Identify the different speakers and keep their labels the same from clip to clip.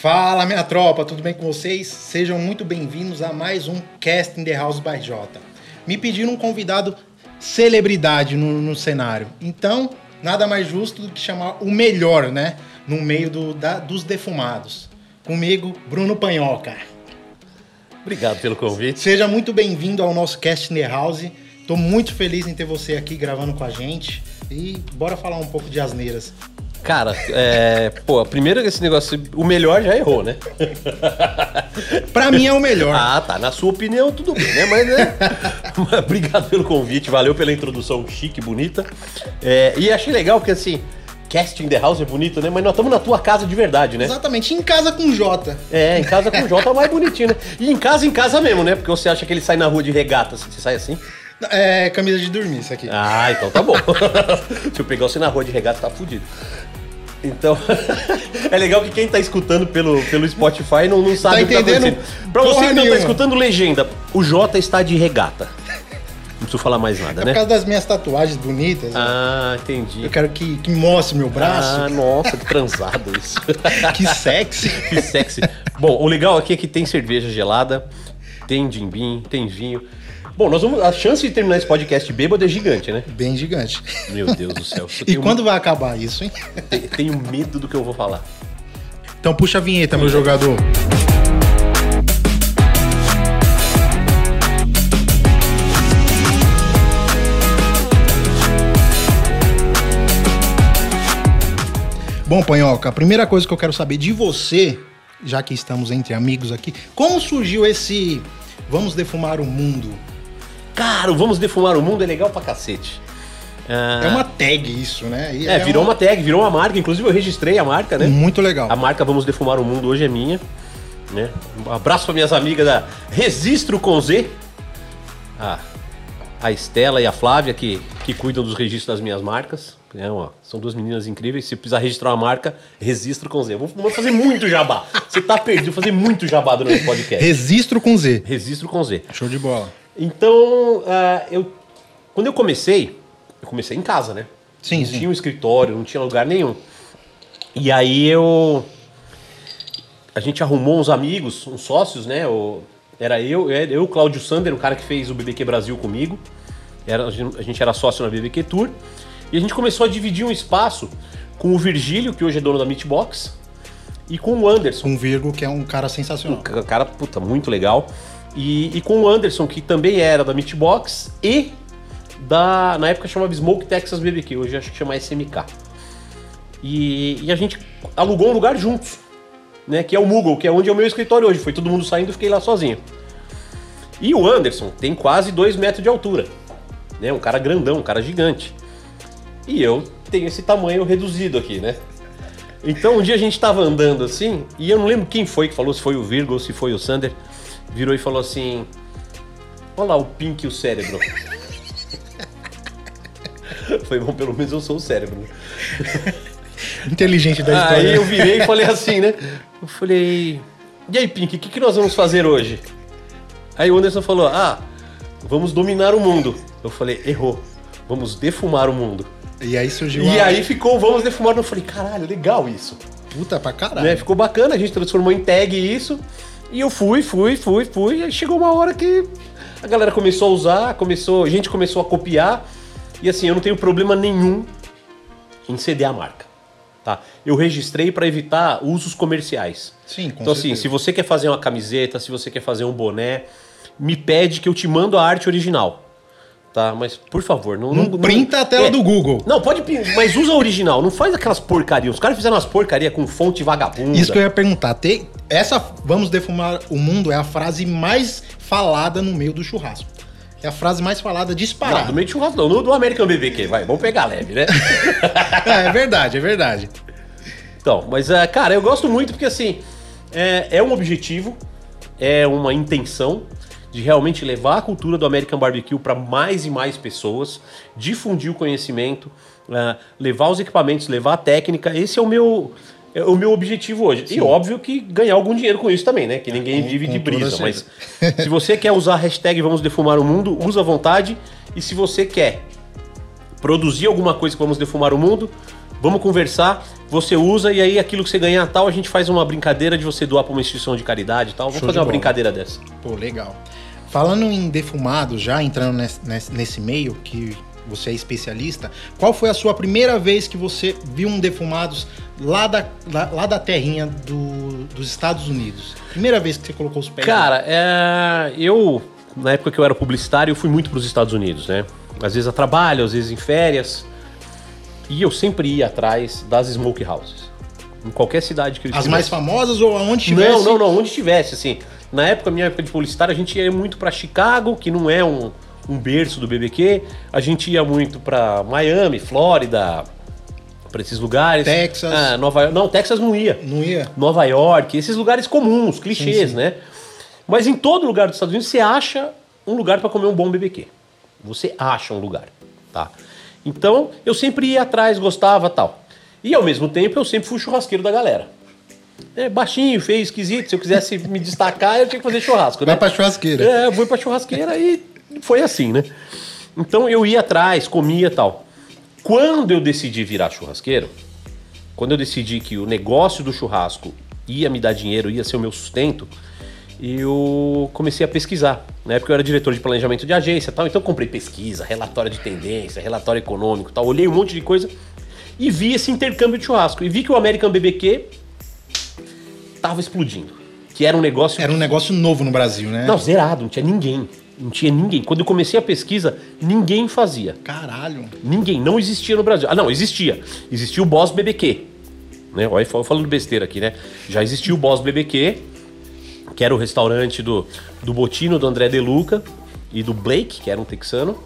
Speaker 1: Fala, minha tropa, tudo bem com vocês? Sejam muito bem-vindos a mais um Cast in the House by Jota. Me pediram um convidado celebridade no, no cenário, então nada mais justo do que chamar o melhor, né? No meio do, da, dos defumados. Comigo, Bruno Panhoca.
Speaker 2: Obrigado pelo convite.
Speaker 1: Seja muito bem-vindo ao nosso Cast in the House. Tô muito feliz em ter você aqui gravando com a gente. E bora falar um pouco de asneiras.
Speaker 2: Cara, é, pô, primeiro esse negócio, o melhor já errou, né?
Speaker 1: pra mim é o melhor.
Speaker 2: Ah, tá. Na sua opinião, tudo bem, né? Mas, né? Obrigado pelo convite, valeu pela introdução chique, bonita. É, e achei legal porque, assim, Casting the House é bonito, né? Mas nós estamos na tua casa de verdade, né?
Speaker 1: Exatamente, em casa com J.
Speaker 2: É, em casa com J é mais bonitinho, né? E em casa, em casa mesmo, né? Porque você acha que ele sai na rua de regata, você sai assim?
Speaker 1: É camisa de dormir, isso aqui.
Speaker 2: Ah, então tá bom. Se eu pegar você na rua de regata, tá fudido. Então, é legal que quem tá escutando pelo, pelo Spotify não, não sabe
Speaker 1: Tá
Speaker 2: o que tá acontecendo. Pra você que não tá
Speaker 1: nenhuma.
Speaker 2: escutando legenda, o Jota está de regata. Não preciso falar mais nada,
Speaker 1: É por
Speaker 2: né?
Speaker 1: causa das minhas tatuagens bonitas. né?
Speaker 2: Ah, entendi.
Speaker 1: Eu quero que, que mostre meu braço.
Speaker 2: Ah, nossa, que transado isso.
Speaker 1: Que sexy.
Speaker 2: que sexy. Bom, o legal aqui é que tem cerveja gelada, tem jimbim, tem vinho. Bom, nós vamos. A chance de terminar esse podcast bêbado é gigante, né?
Speaker 1: Bem gigante.
Speaker 2: Meu Deus do céu.
Speaker 1: E quando vai acabar isso, hein?
Speaker 2: te- tenho medo do que eu vou falar.
Speaker 1: Então puxa a vinheta, meu jogador. Bom, Panhoca, a primeira coisa que eu quero saber de você, já que estamos entre amigos aqui, como surgiu esse Vamos Defumar o Mundo?
Speaker 2: Cara, o Vamos Defumar o Mundo é legal pra cacete. Ah,
Speaker 1: É uma tag isso, né? E
Speaker 2: É, virou uma tag, virou uma marca. Inclusive eu registrei a marca, né?
Speaker 1: Muito legal.
Speaker 2: A marca Vamos Defumar o Mundo hoje é minha. Né? Um abraço para minhas amigas da Registro com Z. A, a Estela e a Flávia, que, que cuidam dos registros das minhas marcas. É, são duas meninas incríveis. Se precisar registrar uma marca, Registro com Z. Eu vou, vou fazer muito jabá. Você tá perdido, vou fazer muito jabá durante o podcast.
Speaker 1: Registro com Z.
Speaker 2: Registro com Z.
Speaker 1: Show de bola.
Speaker 2: Então, ah, eu, quando eu comecei, eu comecei em casa, né?
Speaker 1: Sim,
Speaker 2: não
Speaker 1: sim.
Speaker 2: tinha um escritório, não tinha lugar nenhum. E aí eu. A gente arrumou uns amigos, uns sócios, né? O, era eu, eu, Cláudio Sander, o cara que fez o BBQ Brasil comigo. Era, a gente era sócio na BBQ Tour. E a gente começou a dividir um espaço com o Virgílio, que hoje é dono da Meatbox, e com o Anderson.
Speaker 1: Com Virgo, que é um cara sensacional.
Speaker 2: Um cara, puta, muito legal. E, e com o Anderson, que também era da Meatbox e da. Na época chamava Smoke Texas BBQ, hoje acho que chama SMK. E, e a gente alugou um lugar juntos, né? Que é o Moogle, que é onde é o meu escritório hoje. Foi todo mundo saindo, fiquei lá sozinho. E o Anderson tem quase 2 metros de altura. Né? Um cara grandão, um cara gigante. E eu tenho esse tamanho reduzido aqui, né? Então um dia a gente tava andando assim, e eu não lembro quem foi que falou, se foi o Virgo ou se foi o Sander, virou e falou assim: Olha lá o Pink e o cérebro. foi bom, pelo menos eu sou o cérebro.
Speaker 1: Inteligente da história.
Speaker 2: Aí eu virei e falei assim, né? Eu falei: E aí, Pink, o que, que nós vamos fazer hoje? Aí o Anderson falou: Ah, vamos dominar o mundo. Eu falei: Errou, vamos defumar o mundo.
Speaker 1: E aí surgiu
Speaker 2: E
Speaker 1: a
Speaker 2: aí ficou, vamos defumar. Eu falei: Caralho, legal isso.
Speaker 1: puta pra caralho.
Speaker 2: né? Ficou bacana, a gente transformou em tag isso. E eu fui, fui, fui, fui. E aí chegou uma hora que a galera começou a usar, começou, a gente começou a copiar. E assim, eu não tenho problema nenhum em ceder a marca. Tá? Eu registrei para evitar usos comerciais.
Speaker 1: Sim, com
Speaker 2: Então assim,
Speaker 1: certeza.
Speaker 2: se você quer fazer uma camiseta, se você quer fazer um boné, me pede que eu te mando a arte original. Tá? Mas por favor, não
Speaker 1: Não printa a tela
Speaker 2: é,
Speaker 1: do Google.
Speaker 2: Não, pode mas usa a original, não faz aquelas porcarias. Os caras fizeram umas porcarias com fonte vagabunda.
Speaker 1: Isso que eu ia perguntar. Tem, essa Vamos Defumar o Mundo é a frase mais falada no meio do churrasco. É a frase mais falada
Speaker 2: Não,
Speaker 1: disparada.
Speaker 2: do meio de churrasco não, no do American BBQ, vai, vamos pegar leve, né?
Speaker 1: é, é verdade, é verdade.
Speaker 2: então, mas, é, cara, eu gosto muito porque, assim, é, é um objetivo, é uma intenção de realmente levar a cultura do American Barbecue para mais e mais pessoas, difundir o conhecimento, é, levar os equipamentos, levar a técnica. Esse é o meu, é o meu objetivo hoje. E óbvio que ganhar algum dinheiro com isso também, né? Que ninguém
Speaker 1: com-
Speaker 2: vive de brisa. Mas se você quer usar a hashtag Vamos Defumar o Mundo, usa à vontade. E se você quer produzir alguma coisa que Vamos Defumar o Mundo, vamos conversar, você usa e aí aquilo que você ganhar tal, a gente faz uma brincadeira de você doar para uma instituição de caridade e tal. Vamos
Speaker 1: Show
Speaker 2: fazer uma
Speaker 1: bola.
Speaker 2: brincadeira dessa.
Speaker 1: Pô, legal. Falando em defumado, já entrando nesse, nesse- nesse meio que você é especialista, qual foi a sua primeira vez que você viu um defumados lá da, lá, lá da terrinha do- dos Estados Unidos? Primeira vez que você colocou os pés.
Speaker 2: Cara, é, eu, na época que eu era publicitário, eu fui muito para os Estados Unidos, né? Às vezes a trabalho, às vezes em férias. E eu sempre ia atrás das smoke houses. Em qualquer cidade que eu
Speaker 1: As
Speaker 2: estivesse.
Speaker 1: mais famosas ou aonde tivesse?
Speaker 2: Não, não, não, onde tivesse, assim. Na época, minha época de publicitário, a gente ia muito pra Chicago, que não é um, um berço do BBQ. A gente ia muito pra Miami, Flórida, pra esses lugares.
Speaker 1: Texas.
Speaker 2: Ah, Nova York. Não, Texas não ia.
Speaker 1: Não ia?
Speaker 2: Nova York, esses lugares comuns, clichês,
Speaker 1: Sim, sim.
Speaker 2: né? Mas em todo lugar dos Estados Unidos você acha um lugar pra comer um bom BBQ. Você acha um lugar, tá? Então, eu sempre ia atrás, gostava, tal. E ao mesmo tempo, eu sempre fui churrasqueiro da galera. É baixinho, feio, esquisito. Se eu quisesse me destacar, eu tinha que fazer churrasco, né?
Speaker 1: Vai pra churrasqueira.
Speaker 2: É, eu fui pra churrasqueira e foi assim, né? Então eu ia atrás, comia tal. Quando eu decidi virar churrasqueiro, quando eu decidi que o negócio do churrasco ia me dar dinheiro, ia ser o meu sustento, eu comecei a pesquisar. Na época eu era diretor de planejamento de agência e tal, então eu comprei pesquisa, relatório de tendência, relatório econômico e tal, olhei um monte de coisa e vi esse intercâmbio de churrasco. E vi que o American BBQ tava explodindo. Que era um negócio
Speaker 1: Era um negócio novo no Brasil, né?
Speaker 2: não, zerado, não tinha ninguém. Não tinha ninguém. Quando eu comecei a pesquisa, ninguém fazia.
Speaker 1: Caralho.
Speaker 2: Ninguém, não existia no Brasil. Ah, não, existia. Existia o Boss BBQ. Né? Olha, eu falando besteira aqui, né? Já existia o Boss BBQ, que era o restaurante do, do Botino, do André De Luca e do Blake, que era um texano.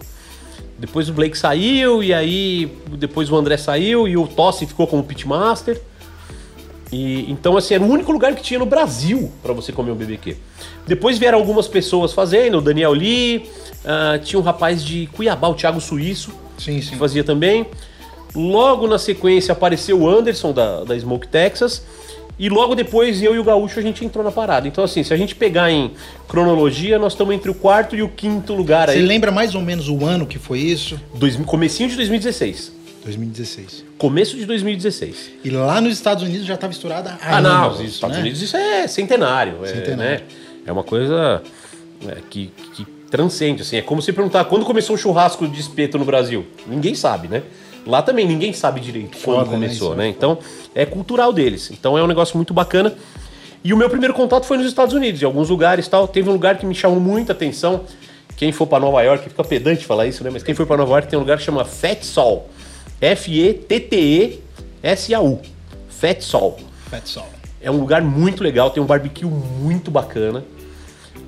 Speaker 2: Depois o Blake saiu, e aí depois o André saiu, e o Tossi ficou como pitmaster. E, então, assim, era o único lugar que tinha no Brasil para você comer um BBQ. Depois vieram algumas pessoas fazendo, o Daniel Lee, ah, tinha um rapaz de Cuiabá, o Thiago Suíço,
Speaker 1: Sim,
Speaker 2: que
Speaker 1: sim.
Speaker 2: fazia também. Logo na sequência apareceu o Anderson da, da Smoke Texas. E logo depois eu e o Gaúcho a gente entrou na parada. Então, assim, se a gente pegar em cronologia, nós estamos entre o quarto e o quinto lugar
Speaker 1: Você
Speaker 2: aí.
Speaker 1: lembra mais ou menos o ano que foi isso?
Speaker 2: Dois, comecinho de 2016.
Speaker 1: 2016.
Speaker 2: Começo de 2016.
Speaker 1: E lá nos Estados Unidos já estava estourada há
Speaker 2: Ah, não. Nos Estados
Speaker 1: né?
Speaker 2: Unidos isso é centenário. É,
Speaker 1: Centenário.
Speaker 2: né? é uma coisa é, que, que transcende. Assim. É como se perguntar quando começou o churrasco de espeto no Brasil. Ninguém sabe, né? Lá também ninguém sabe direito
Speaker 1: Foda,
Speaker 2: quando
Speaker 1: né?
Speaker 2: começou,
Speaker 1: é
Speaker 2: né? Então é cultural deles. Então é um negócio muito bacana. E o meu primeiro contato foi nos Estados Unidos, em alguns lugares e tal. Teve um lugar que me chamou muita atenção. Quem for para Nova York, fica pedante falar isso, né? Mas quem for para Nova York tem um lugar que chama Fat Sol. F-E-T-T-E-S-A-U. Fat Sol.
Speaker 1: Fat Sol.
Speaker 2: É um lugar muito legal, tem um barbecue muito bacana.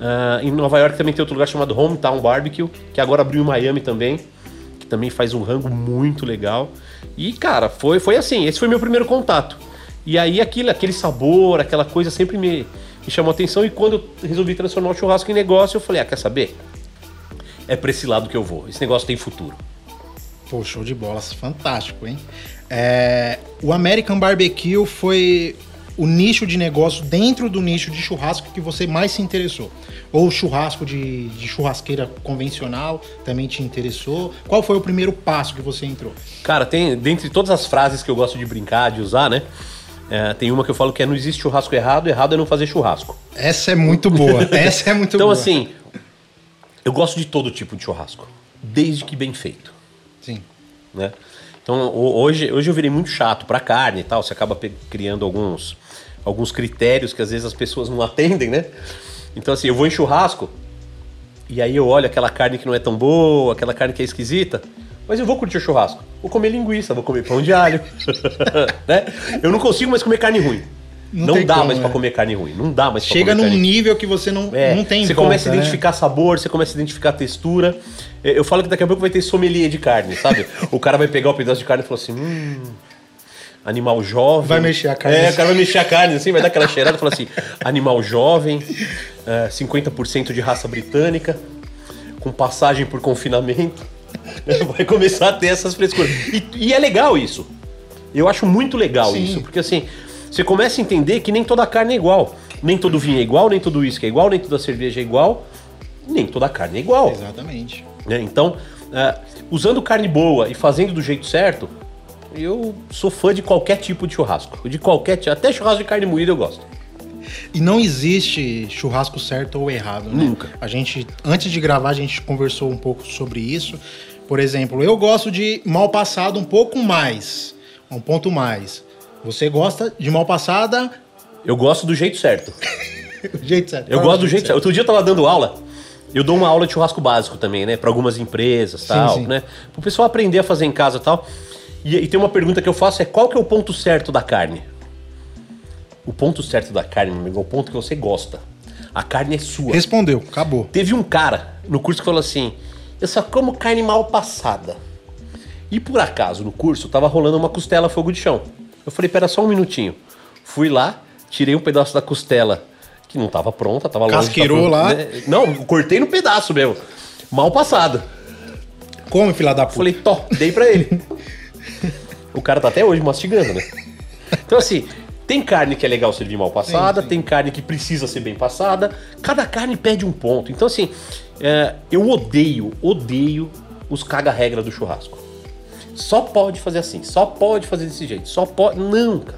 Speaker 2: Ah, em Nova York também tem outro lugar chamado Hometown Barbecue, que agora abriu em Miami também, que também faz um rango muito legal. E, cara, foi, foi assim, esse foi meu primeiro contato. E aí aquilo, aquele sabor, aquela coisa sempre me, me chamou atenção. E quando eu resolvi transformar o churrasco em negócio, eu falei, ah, quer saber? É pra esse lado que eu vou. Esse negócio tem futuro.
Speaker 1: Pô, show de bola, fantástico, hein? É, o American Barbecue foi o nicho de negócio dentro do nicho de churrasco que você mais se interessou? Ou o churrasco de, de churrasqueira convencional também te interessou? Qual foi o primeiro passo que você entrou?
Speaker 2: Cara, tem, dentre todas as frases que eu gosto de brincar, de usar, né? é, tem uma que eu falo que é não existe churrasco errado, errado é não fazer churrasco.
Speaker 1: Essa é muito boa, essa é muito
Speaker 2: Então,
Speaker 1: boa.
Speaker 2: assim, eu gosto de todo tipo de churrasco, desde que bem feito,
Speaker 1: Sim.
Speaker 2: né? Então, ho- hoje, hoje eu virei muito chato pra carne e tal, você acaba criando alguns, alguns critérios que às vezes as pessoas não atendem, né? Então, assim, eu vou em churrasco e aí eu olho aquela carne que não é tão boa, aquela carne que é esquisita, mas eu vou curtir o churrasco. Vou comer linguiça, vou comer pão de alho, né? Eu não consigo mais comer carne ruim.
Speaker 1: Não
Speaker 2: Não, dá
Speaker 1: como,
Speaker 2: mais
Speaker 1: né?
Speaker 2: pra comer carne ruim. Não dá mais pra
Speaker 1: Chega num
Speaker 2: carne
Speaker 1: nível que você não,
Speaker 2: é,
Speaker 1: não tem
Speaker 2: Você
Speaker 1: volta,
Speaker 2: começa a
Speaker 1: né?
Speaker 2: identificar sabor, você começa a identificar textura. É, Eu falo que daqui a pouco vai ter sommelier de carne, sabe? o cara vai pegar o pedaço de carne e falar assim: hum. Animal jovem.
Speaker 1: Vai mexer a carne
Speaker 2: É, o cara vai mexer a carne assim, vai dar aquela cheirada e falar assim: animal jovem, é, 50% de raça britânica, com passagem por confinamento. Vai começar a ter essas frescuras. E, e é legal isso. Eu acho muito legal
Speaker 1: Sim.
Speaker 2: isso, porque assim, você começa a entender que nem toda carne é igual. Nem todo vinho é igual, nem todo uísque é igual, nem toda cerveja é igual, nem toda carne é igual.
Speaker 1: Exatamente.
Speaker 2: né? Então, é, usando carne boa e fazendo do jeito certo, eu sou fã de qualquer tipo de churrasco. De qualquer tipo. Até churrasco de carne moída eu gosto.
Speaker 1: E não existe churrasco certo ou errado, né?
Speaker 2: Nunca.
Speaker 1: A gente, antes de gravar, a gente conversou um pouco sobre isso. Por exemplo, eu gosto de mal passado um pouco mais. Um ponto mais. Você gosta de mal passada
Speaker 2: Eu gosto do jeito certo.
Speaker 1: do jeito certo.
Speaker 2: Eu
Speaker 1: Qual
Speaker 2: gosto do jeito certo. Outro dia eu tava dando aula. Eu dou uma aula de churrasco básico também, né? Pra algumas empresas tal,
Speaker 1: sim.
Speaker 2: né? Pro pessoal aprender a fazer em casa e tal. E, e tem uma pergunta que eu faço: é qual que é o ponto certo da carne? O ponto certo da carne, meu amigo, é o ponto que você gosta. A carne é sua.
Speaker 1: Respondeu, acabou.
Speaker 2: Teve um cara no curso que falou assim: Eu só como carne mal passada. E por acaso, no curso, tava rolando uma costela fogo de chão. Eu falei: Pera só um minutinho. Fui lá, tirei um pedaço da costela que não tava pronta, tava longe. de tá
Speaker 1: Casqueirou lá?
Speaker 2: né? Não, cortei no pedaço mesmo. Mal passado.
Speaker 1: Come, filha da puta.
Speaker 2: Falei: Tó, dei pra ele. o cara tá até hoje mastigando, né? Então, assim. Tem carne que é legal servir mal passada,
Speaker 1: Sim, sim.
Speaker 2: tem carne que precisa ser bem passada. Cada carne pede um ponto. Então, assim, é, eu odeio, odeio os caga-regra do churrasco. Só pode fazer assim, só pode fazer desse jeito, só pode. Não, cara.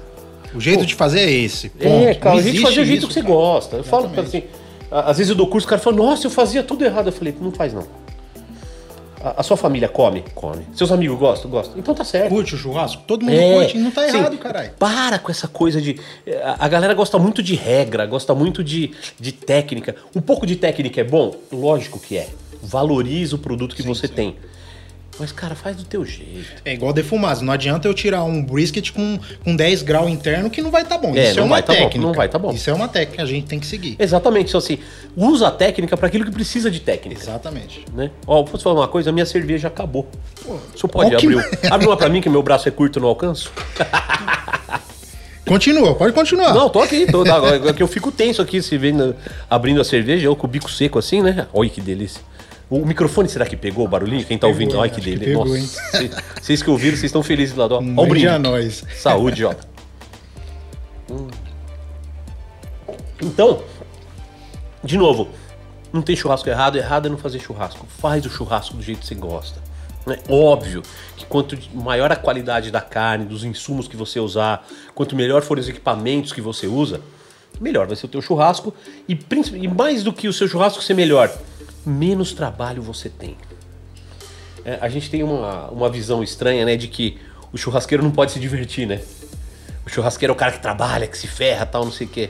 Speaker 1: O jeito de fazer é esse. Ponto.
Speaker 2: É, cara,
Speaker 1: Não
Speaker 2: a gente
Speaker 1: existe
Speaker 2: fazia o jeito que você
Speaker 1: cara.
Speaker 2: gosta. Eu falo
Speaker 1: Exatamente.
Speaker 2: assim, a- às vezes eu dou curso, o cara fala, nossa, eu fazia tudo errado. Eu falei, não faz não. A, a sua família come? Come. Seus amigos gostam? Gostam. Então tá certo.
Speaker 1: Curte o churrasco? Todo mundo
Speaker 2: É,
Speaker 1: curte, não tá
Speaker 2: sim.
Speaker 1: errado, caralho.
Speaker 2: Para com essa coisa de. A, a galera gosta muito de regra, gosta muito de, de técnica. Um pouco de técnica é bom? Lógico que é. Valoriza o produto que você tem. Mas, cara, faz do teu jeito.
Speaker 1: É igual defumado. Não adianta eu tirar um brisket com, com 10 graus interno que não vai tá bom.
Speaker 2: É,
Speaker 1: Isso é uma
Speaker 2: vai tá bom,
Speaker 1: técnica.
Speaker 2: não vai tá bom.
Speaker 1: Isso é uma técnica que a gente tem que seguir.
Speaker 2: Exatamente. Então, assim, usa a técnica para aquilo que precisa de técnica.
Speaker 1: Exatamente.
Speaker 2: Né? Ó, posso falar uma coisa? A minha cerveja acabou. O senhor pode
Speaker 1: que
Speaker 2: abrir? o- Abre uma pra mim que meu braço é curto e não alcanço?
Speaker 1: Continua, pode continuar.
Speaker 2: Não, tô aqui, tô. Agora que eu fico tenso aqui, se vendo, abrindo a cerveja, eu com o bico seco assim, né? Olha que delícia. O microfone, será que pegou o barulhinho? Quem tá
Speaker 1: Pegou,
Speaker 2: ouvindo? Olha que
Speaker 1: que
Speaker 2: delícia.
Speaker 1: pegou,
Speaker 2: Nossa, vocês- que ouviram, vocês estão felizes lá, ó.
Speaker 1: Mande
Speaker 2: brinde.
Speaker 1: a nós.
Speaker 2: Saúde, ó. Hum. Então, de novo, não tem churrasco errado, errado é não fazer churrasco. Faz o churrasco do jeito que você gosta. É óbvio que quanto maior a qualidade da carne, dos insumos que você usar, quanto melhor forem os equipamentos que você usa, melhor vai ser o teu churrasco e, e mais do que o seu churrasco ser melhor, menos trabalho você tem. É, a gente tem uma, uma visão estranha, né, de que o churrasqueiro não pode se divertir, né? O churrasqueiro é o cara que trabalha, que se ferra, tal, não sei o quê.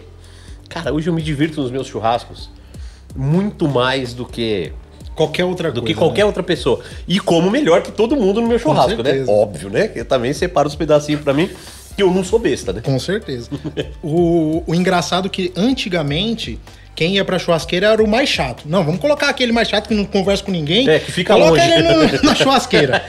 Speaker 2: Cara, hoje eu me divirto nos meus churrascos muito mais do que
Speaker 1: Qualquer outra
Speaker 2: do
Speaker 1: coisa.
Speaker 2: que qualquer
Speaker 1: né?
Speaker 2: outra pessoa. E como melhor que todo mundo no meu churrasco, né? Óbvio, né? Eu também separo os pedacinhos pra mim, que eu não sou besta, né?
Speaker 1: Com certeza. o, o engraçado é que antigamente. Quem ia pra churrasqueira era o mais chato. Não, vamos colocar aquele mais chato que não conversa com ninguém.
Speaker 2: É, que fica
Speaker 1: Coloca
Speaker 2: longe.
Speaker 1: ele no- na churrasqueira.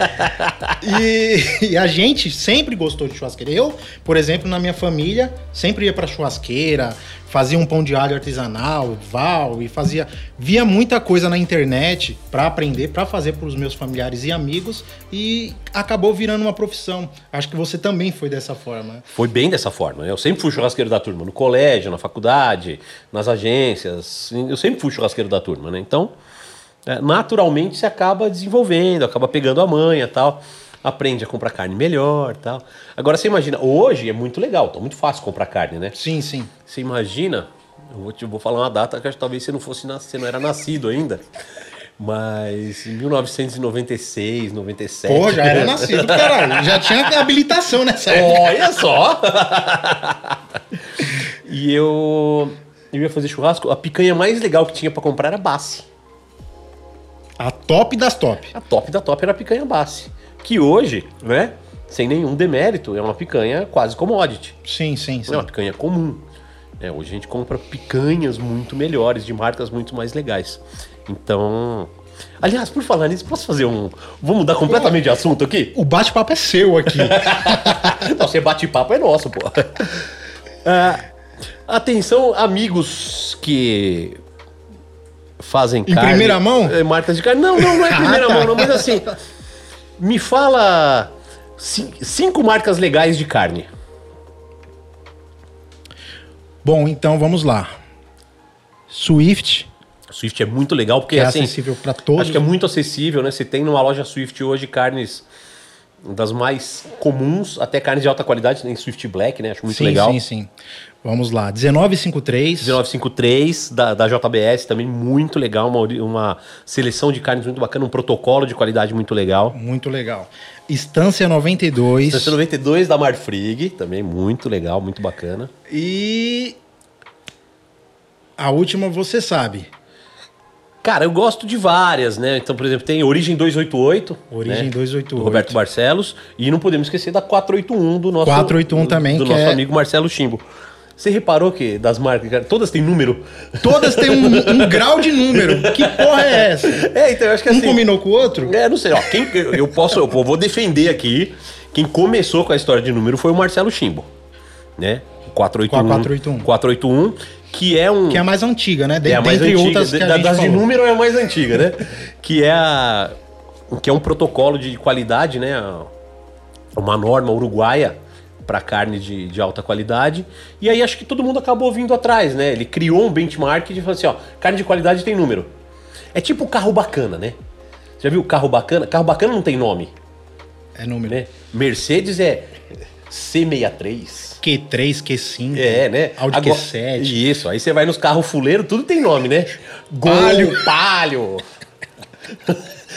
Speaker 1: e, e a gente sempre gostou de churrasqueira. Eu, por exemplo, na minha família, sempre ia pra churrasqueira, fazia um pão de alho artesanal, val, e fazia. Via muita coisa na internet pra aprender, pra fazer pros meus familiares e amigos, e acabou virando uma profissão. Acho que você também foi dessa forma.
Speaker 2: Foi bem dessa forma. né? Eu sempre fui churrasqueiro da turma, no colégio, na faculdade, nas agências. Eu sempre fui churrasqueiro da turma, né? Então, é, naturalmente você acaba desenvolvendo, acaba pegando a manha tal. Aprende a comprar carne melhor tal. Agora você imagina, hoje é muito legal, tá muito fácil comprar carne, né?
Speaker 1: Sim, sim.
Speaker 2: Você imagina, eu vou, te, vou falar uma data que talvez você não fosse você não era nascido ainda. Mas em 1996, 97.
Speaker 1: Pô, já era nascido, caralho. Já tinha habilitação nessa época.
Speaker 2: Olha só! e eu, eu ia fazer churrasco, a picanha mais legal que tinha pra comprar era Bassi.
Speaker 1: A top das top.
Speaker 2: A top da top era a picanha Bassi. Que hoje, né, sem nenhum demérito, é uma picanha quase commodity.
Speaker 1: Sim, sim, sim.
Speaker 2: É uma picanha comum. É, hoje a gente compra picanhas muito melhores, de marcas muito mais legais. Então. Aliás, por falar nisso, posso fazer um. Vou mudar completamente de assunto aqui?
Speaker 1: O bate-papo é seu aqui.
Speaker 2: Não, você bate papo é nosso, pô. Ah, atenção, amigos que fazem
Speaker 1: Em primeira mão?
Speaker 2: é, marcas de carne. Não, não, não é em primeira
Speaker 1: Ah, tá.
Speaker 2: mão, não, mas assim. Me fala cin- cinco marcas legais de carne.
Speaker 1: Bom, então vamos lá. Swift,
Speaker 2: Swift é muito legal porque
Speaker 1: que é
Speaker 2: assim.
Speaker 1: acessível para todos.
Speaker 2: Acho que é muito acessível, né? Você tem numa loja Swift hoje carnes das mais comuns, até carne de alta qualidade, tem Swift Black, né? Acho muito
Speaker 1: sim,
Speaker 2: legal.
Speaker 1: sim, sim. Vamos lá. 1953.
Speaker 2: 1953 da, da JBS, também muito legal, uma, uma seleção de carnes muito bacana, um protocolo de qualidade muito legal.
Speaker 1: Muito legal. Estância 92.
Speaker 2: Estação 92 da Marfrig, também muito legal, muito bacana.
Speaker 1: E a última você sabe.
Speaker 2: Cara, eu gosto de várias, né? Então, por exemplo, tem Origem 288.
Speaker 1: Origem
Speaker 2: né?
Speaker 1: 288.
Speaker 2: Do Roberto Barcelos. E não podemos esquecer da 481 do nosso,
Speaker 1: 481 também,
Speaker 2: do nosso
Speaker 1: é-
Speaker 2: amigo Marcelo Chimbo. Você reparou que das marcas, todas têm número?
Speaker 1: Todas têm um, um grau de número. Que porra é essa?
Speaker 2: É, então eu acho que
Speaker 1: Um
Speaker 2: assim.
Speaker 1: combinou com o outro?
Speaker 2: É, não sei, ó. Quem, eu posso, eu vou defender aqui. Quem começou com a história de número foi o Marcelo Chimbo. Né? O 481.
Speaker 1: Com a 481.
Speaker 2: 481, que é um.
Speaker 1: Que é a mais antiga, né? De,
Speaker 2: é a mais antiga,
Speaker 1: outras
Speaker 2: de-
Speaker 1: que a
Speaker 2: da- das de
Speaker 1: falou.
Speaker 2: número é a mais antiga, né? que é a que é um protocolo de qualidade, né? Uma norma uruguaia para carne de, de alta qualidade. E aí acho que todo mundo acabou vindo atrás, né? Ele criou um benchmark de falar assim, ó, carne de qualidade tem número. É tipo carro bacana, né? Já viu carro bacana? Carro bacana não tem nome,
Speaker 1: É número.
Speaker 2: né? Mercedes é C63.
Speaker 1: Q3, Q5.
Speaker 2: É, né?
Speaker 1: Audi
Speaker 2: Agora-
Speaker 1: Q7.
Speaker 2: Isso, aí você vai nos carros fuleiros, tudo tem nome, né? Gol,
Speaker 1: Palio.
Speaker 2: Palio.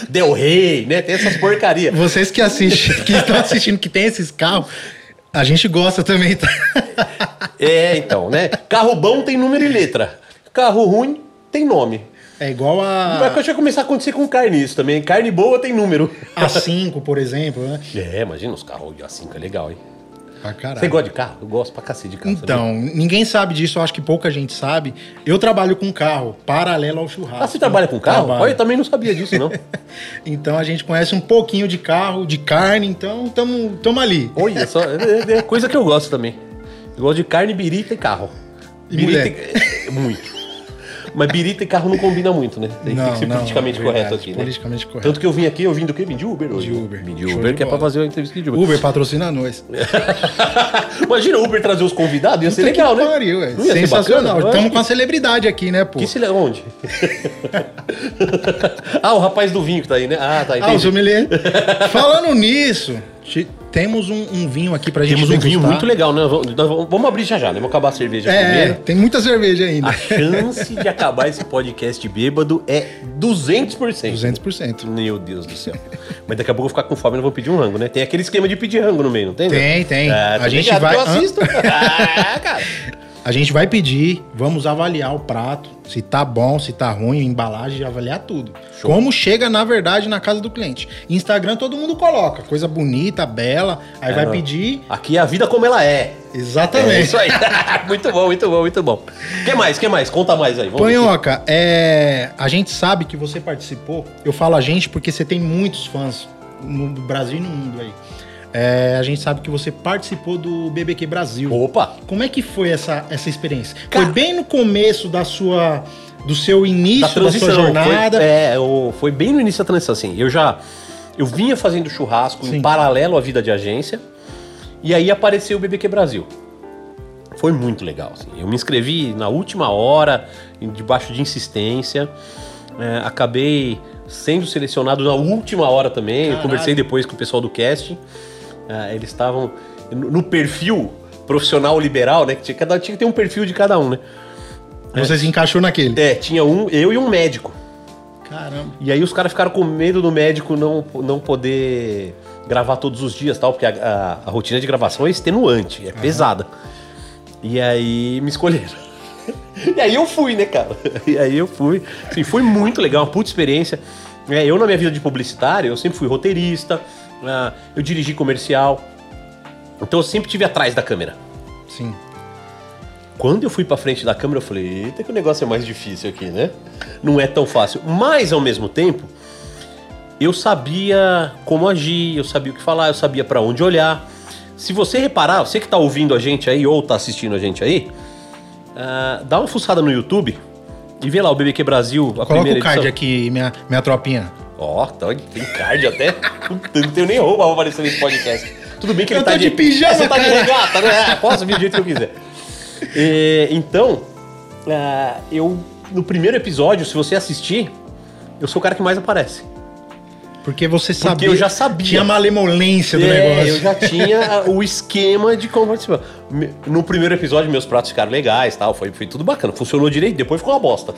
Speaker 2: Del Rey, né? Tem essas porcarias.
Speaker 1: Vocês que assistem, que estão assistindo, que tem esses carros, a gente gosta também, tá?
Speaker 2: É, então, né? Carro bom tem número e letra. Carro ruim tem nome.
Speaker 1: É igual a
Speaker 2: já começar a acontecer com carne isso também. Carne boa tem número.
Speaker 1: A5, por exemplo, né?
Speaker 2: É, imagina os carros de A5, é legal, hein?
Speaker 1: Pra caralho.
Speaker 2: Você gosta de carro? Eu gosto pra cacete de carro. sabia?
Speaker 1: Então, ninguém sabe disso, eu acho que pouca gente sabe. Eu trabalho com carro, paralelo ao churrasco.
Speaker 2: Ah, você trabalha com carro?
Speaker 1: Trabalho.
Speaker 2: Eu também não sabia disso, não.
Speaker 1: Então a gente conhece um pouquinho de carro, de carne, então tamo, tamo ali.
Speaker 2: Olha só, é, é coisa que eu gosto também. Eu gosto de carne, birita e carro.
Speaker 1: E
Speaker 2: birita
Speaker 1: mulher?
Speaker 2: e... Muito. Mas birita e carro não combina muito, né? Tem, tem que ser politicamente
Speaker 1: é verdade,
Speaker 2: correto aqui, né?
Speaker 1: Politicamente correto.
Speaker 2: Tanto que eu vim aqui, eu vim do quê? Vim de Uber hoje.
Speaker 1: De Uber.
Speaker 2: Vim de
Speaker 1: Show
Speaker 2: Uber,
Speaker 1: de
Speaker 2: que é pra fazer uma entrevista de Uber.
Speaker 1: Uber patrocina nós.
Speaker 2: Imagina o Uber trazer os convidados, ia ser
Speaker 1: Puta que
Speaker 2: legal, né?
Speaker 1: pariu, é.
Speaker 2: Não ia
Speaker 1: Sensacional. Estamos com a celebridade aqui, né, pô?
Speaker 2: Que se... Onde? ah, o rapaz do vinho que tá aí, né? Ah, tá,
Speaker 1: Ah, o sommelier. Falando nisso, temos um, um vinho aqui pra gente
Speaker 2: Temos um vinho
Speaker 1: degustar.
Speaker 2: muito legal, né? Vamos, vamos- abrir já já, né? Vamos acabar a cerveja
Speaker 1: É,
Speaker 2: primeiro.
Speaker 1: tem muita cerveja ainda.
Speaker 2: A chance de acabar esse podcast bêbado é 200%.
Speaker 1: 200%.
Speaker 2: Meu Deus do céu. Mas daqui a pouco eu vou ficar com fome e não vou pedir um rango, né? Tem aquele esquema de pedir rango no meio, não tem? né?
Speaker 1: Tem, tem.
Speaker 2: Ah,
Speaker 1: A gente
Speaker 2: ligado
Speaker 1: vai-
Speaker 2: eu assisto. ah, cara.
Speaker 1: A gente vai pedir, vamos avaliar o prato, se tá bom, se tá ruim, embalagem, avaliar tudo.
Speaker 2: Show.
Speaker 1: Como chega, na verdade, na casa do cliente. Instagram todo mundo coloca, coisa bonita, bela, aí
Speaker 2: É,
Speaker 1: vai
Speaker 2: não.
Speaker 1: pedir.
Speaker 2: Aqui é a vida como ela é. É
Speaker 1: Exatamente.
Speaker 2: isso aí. muito bom, muito bom, muito bom. O que mais? que mais? Conta mais aí. Vamos.
Speaker 1: Panhoca, é, a gente sabe que você participou. Eu falo a gente porque você tem muitos fãs no Brasil e no mundo aí. É, a gente sabe que você participou do BBQ Brasil.
Speaker 2: Opa!
Speaker 1: Como é que foi essa, essa experiência?
Speaker 2: Cara-
Speaker 1: foi bem no começo da sua do seu início
Speaker 2: Da
Speaker 1: da,
Speaker 2: transição.
Speaker 1: sua jornada.
Speaker 2: Foi, é, foi bem no início da transição, assim. Eu já. Eu vinha fazendo churrasco
Speaker 1: Sim.
Speaker 2: em paralelo à vida de agência. E aí apareceu o BBQ Brasil. Foi muito legal. assim. Eu me inscrevi na última hora, debaixo de insistência. É, acabei sendo selecionado na última hora também. Eu conversei depois com o pessoal do casting. É, eles estavam no, perfil profissional liberal, né? Que tinha, cada, tinha que ter um perfil de cada um, né?
Speaker 1: Você se encaixou naquele.
Speaker 2: É, tinha um, eu e um médico.
Speaker 1: Caramba.
Speaker 2: E aí os caras ficaram com medo do médico não, não poder gravar todos os dias, tal, porque a, a- a rotina de gravação é extenuante, é pesada. E aí me escolheram. E aí eu fui, né, cara? E aí eu fui. Sim, foi muito legal, uma puta experiência. É, eu, na minha vida de publicitário, eu sempre fui roteirista, ah, eu dirigi comercial. Então eu sempre tive atrás da câmera.
Speaker 1: Sim.
Speaker 2: Quando eu fui pra frente da câmera, eu falei, eita que o negócio é mais difícil aqui, né? Não é tão fácil. Mas, ao mesmo tempo, eu sabia como agir, eu sabia o que falar, eu sabia pra onde olhar. Se você reparar, você que tá ouvindo a gente aí ou tá assistindo a gente aí, ah, dá uma fuçada no YouTube e vê lá o BBQ Brasil, a
Speaker 1: Coloca
Speaker 2: primeira
Speaker 1: o card
Speaker 2: edição.
Speaker 1: aqui, minha, minha tropinha.
Speaker 2: Ó, tá- tem card até. Puta, não tenho nem roupa pra aparecer nesse podcast. Tudo bem que ele
Speaker 1: Eu
Speaker 2: tá
Speaker 1: tô de pijama,
Speaker 2: Você tá de regata, né? Posso vir do jeito que eu quiser. É, então, ah, eu no primeiro episódio, se você assistir, eu sou o cara que mais aparece.
Speaker 1: Porque você sabia.
Speaker 2: eu já sabia.
Speaker 1: Tinha malemolência do
Speaker 2: é,
Speaker 1: negócio.
Speaker 2: eu já tinha o esquema de como participar. No primeiro episódio, meus pratos ficaram legais tal. Foi, foi tudo bacana. Funcionou direito, depois ficou uma bosta.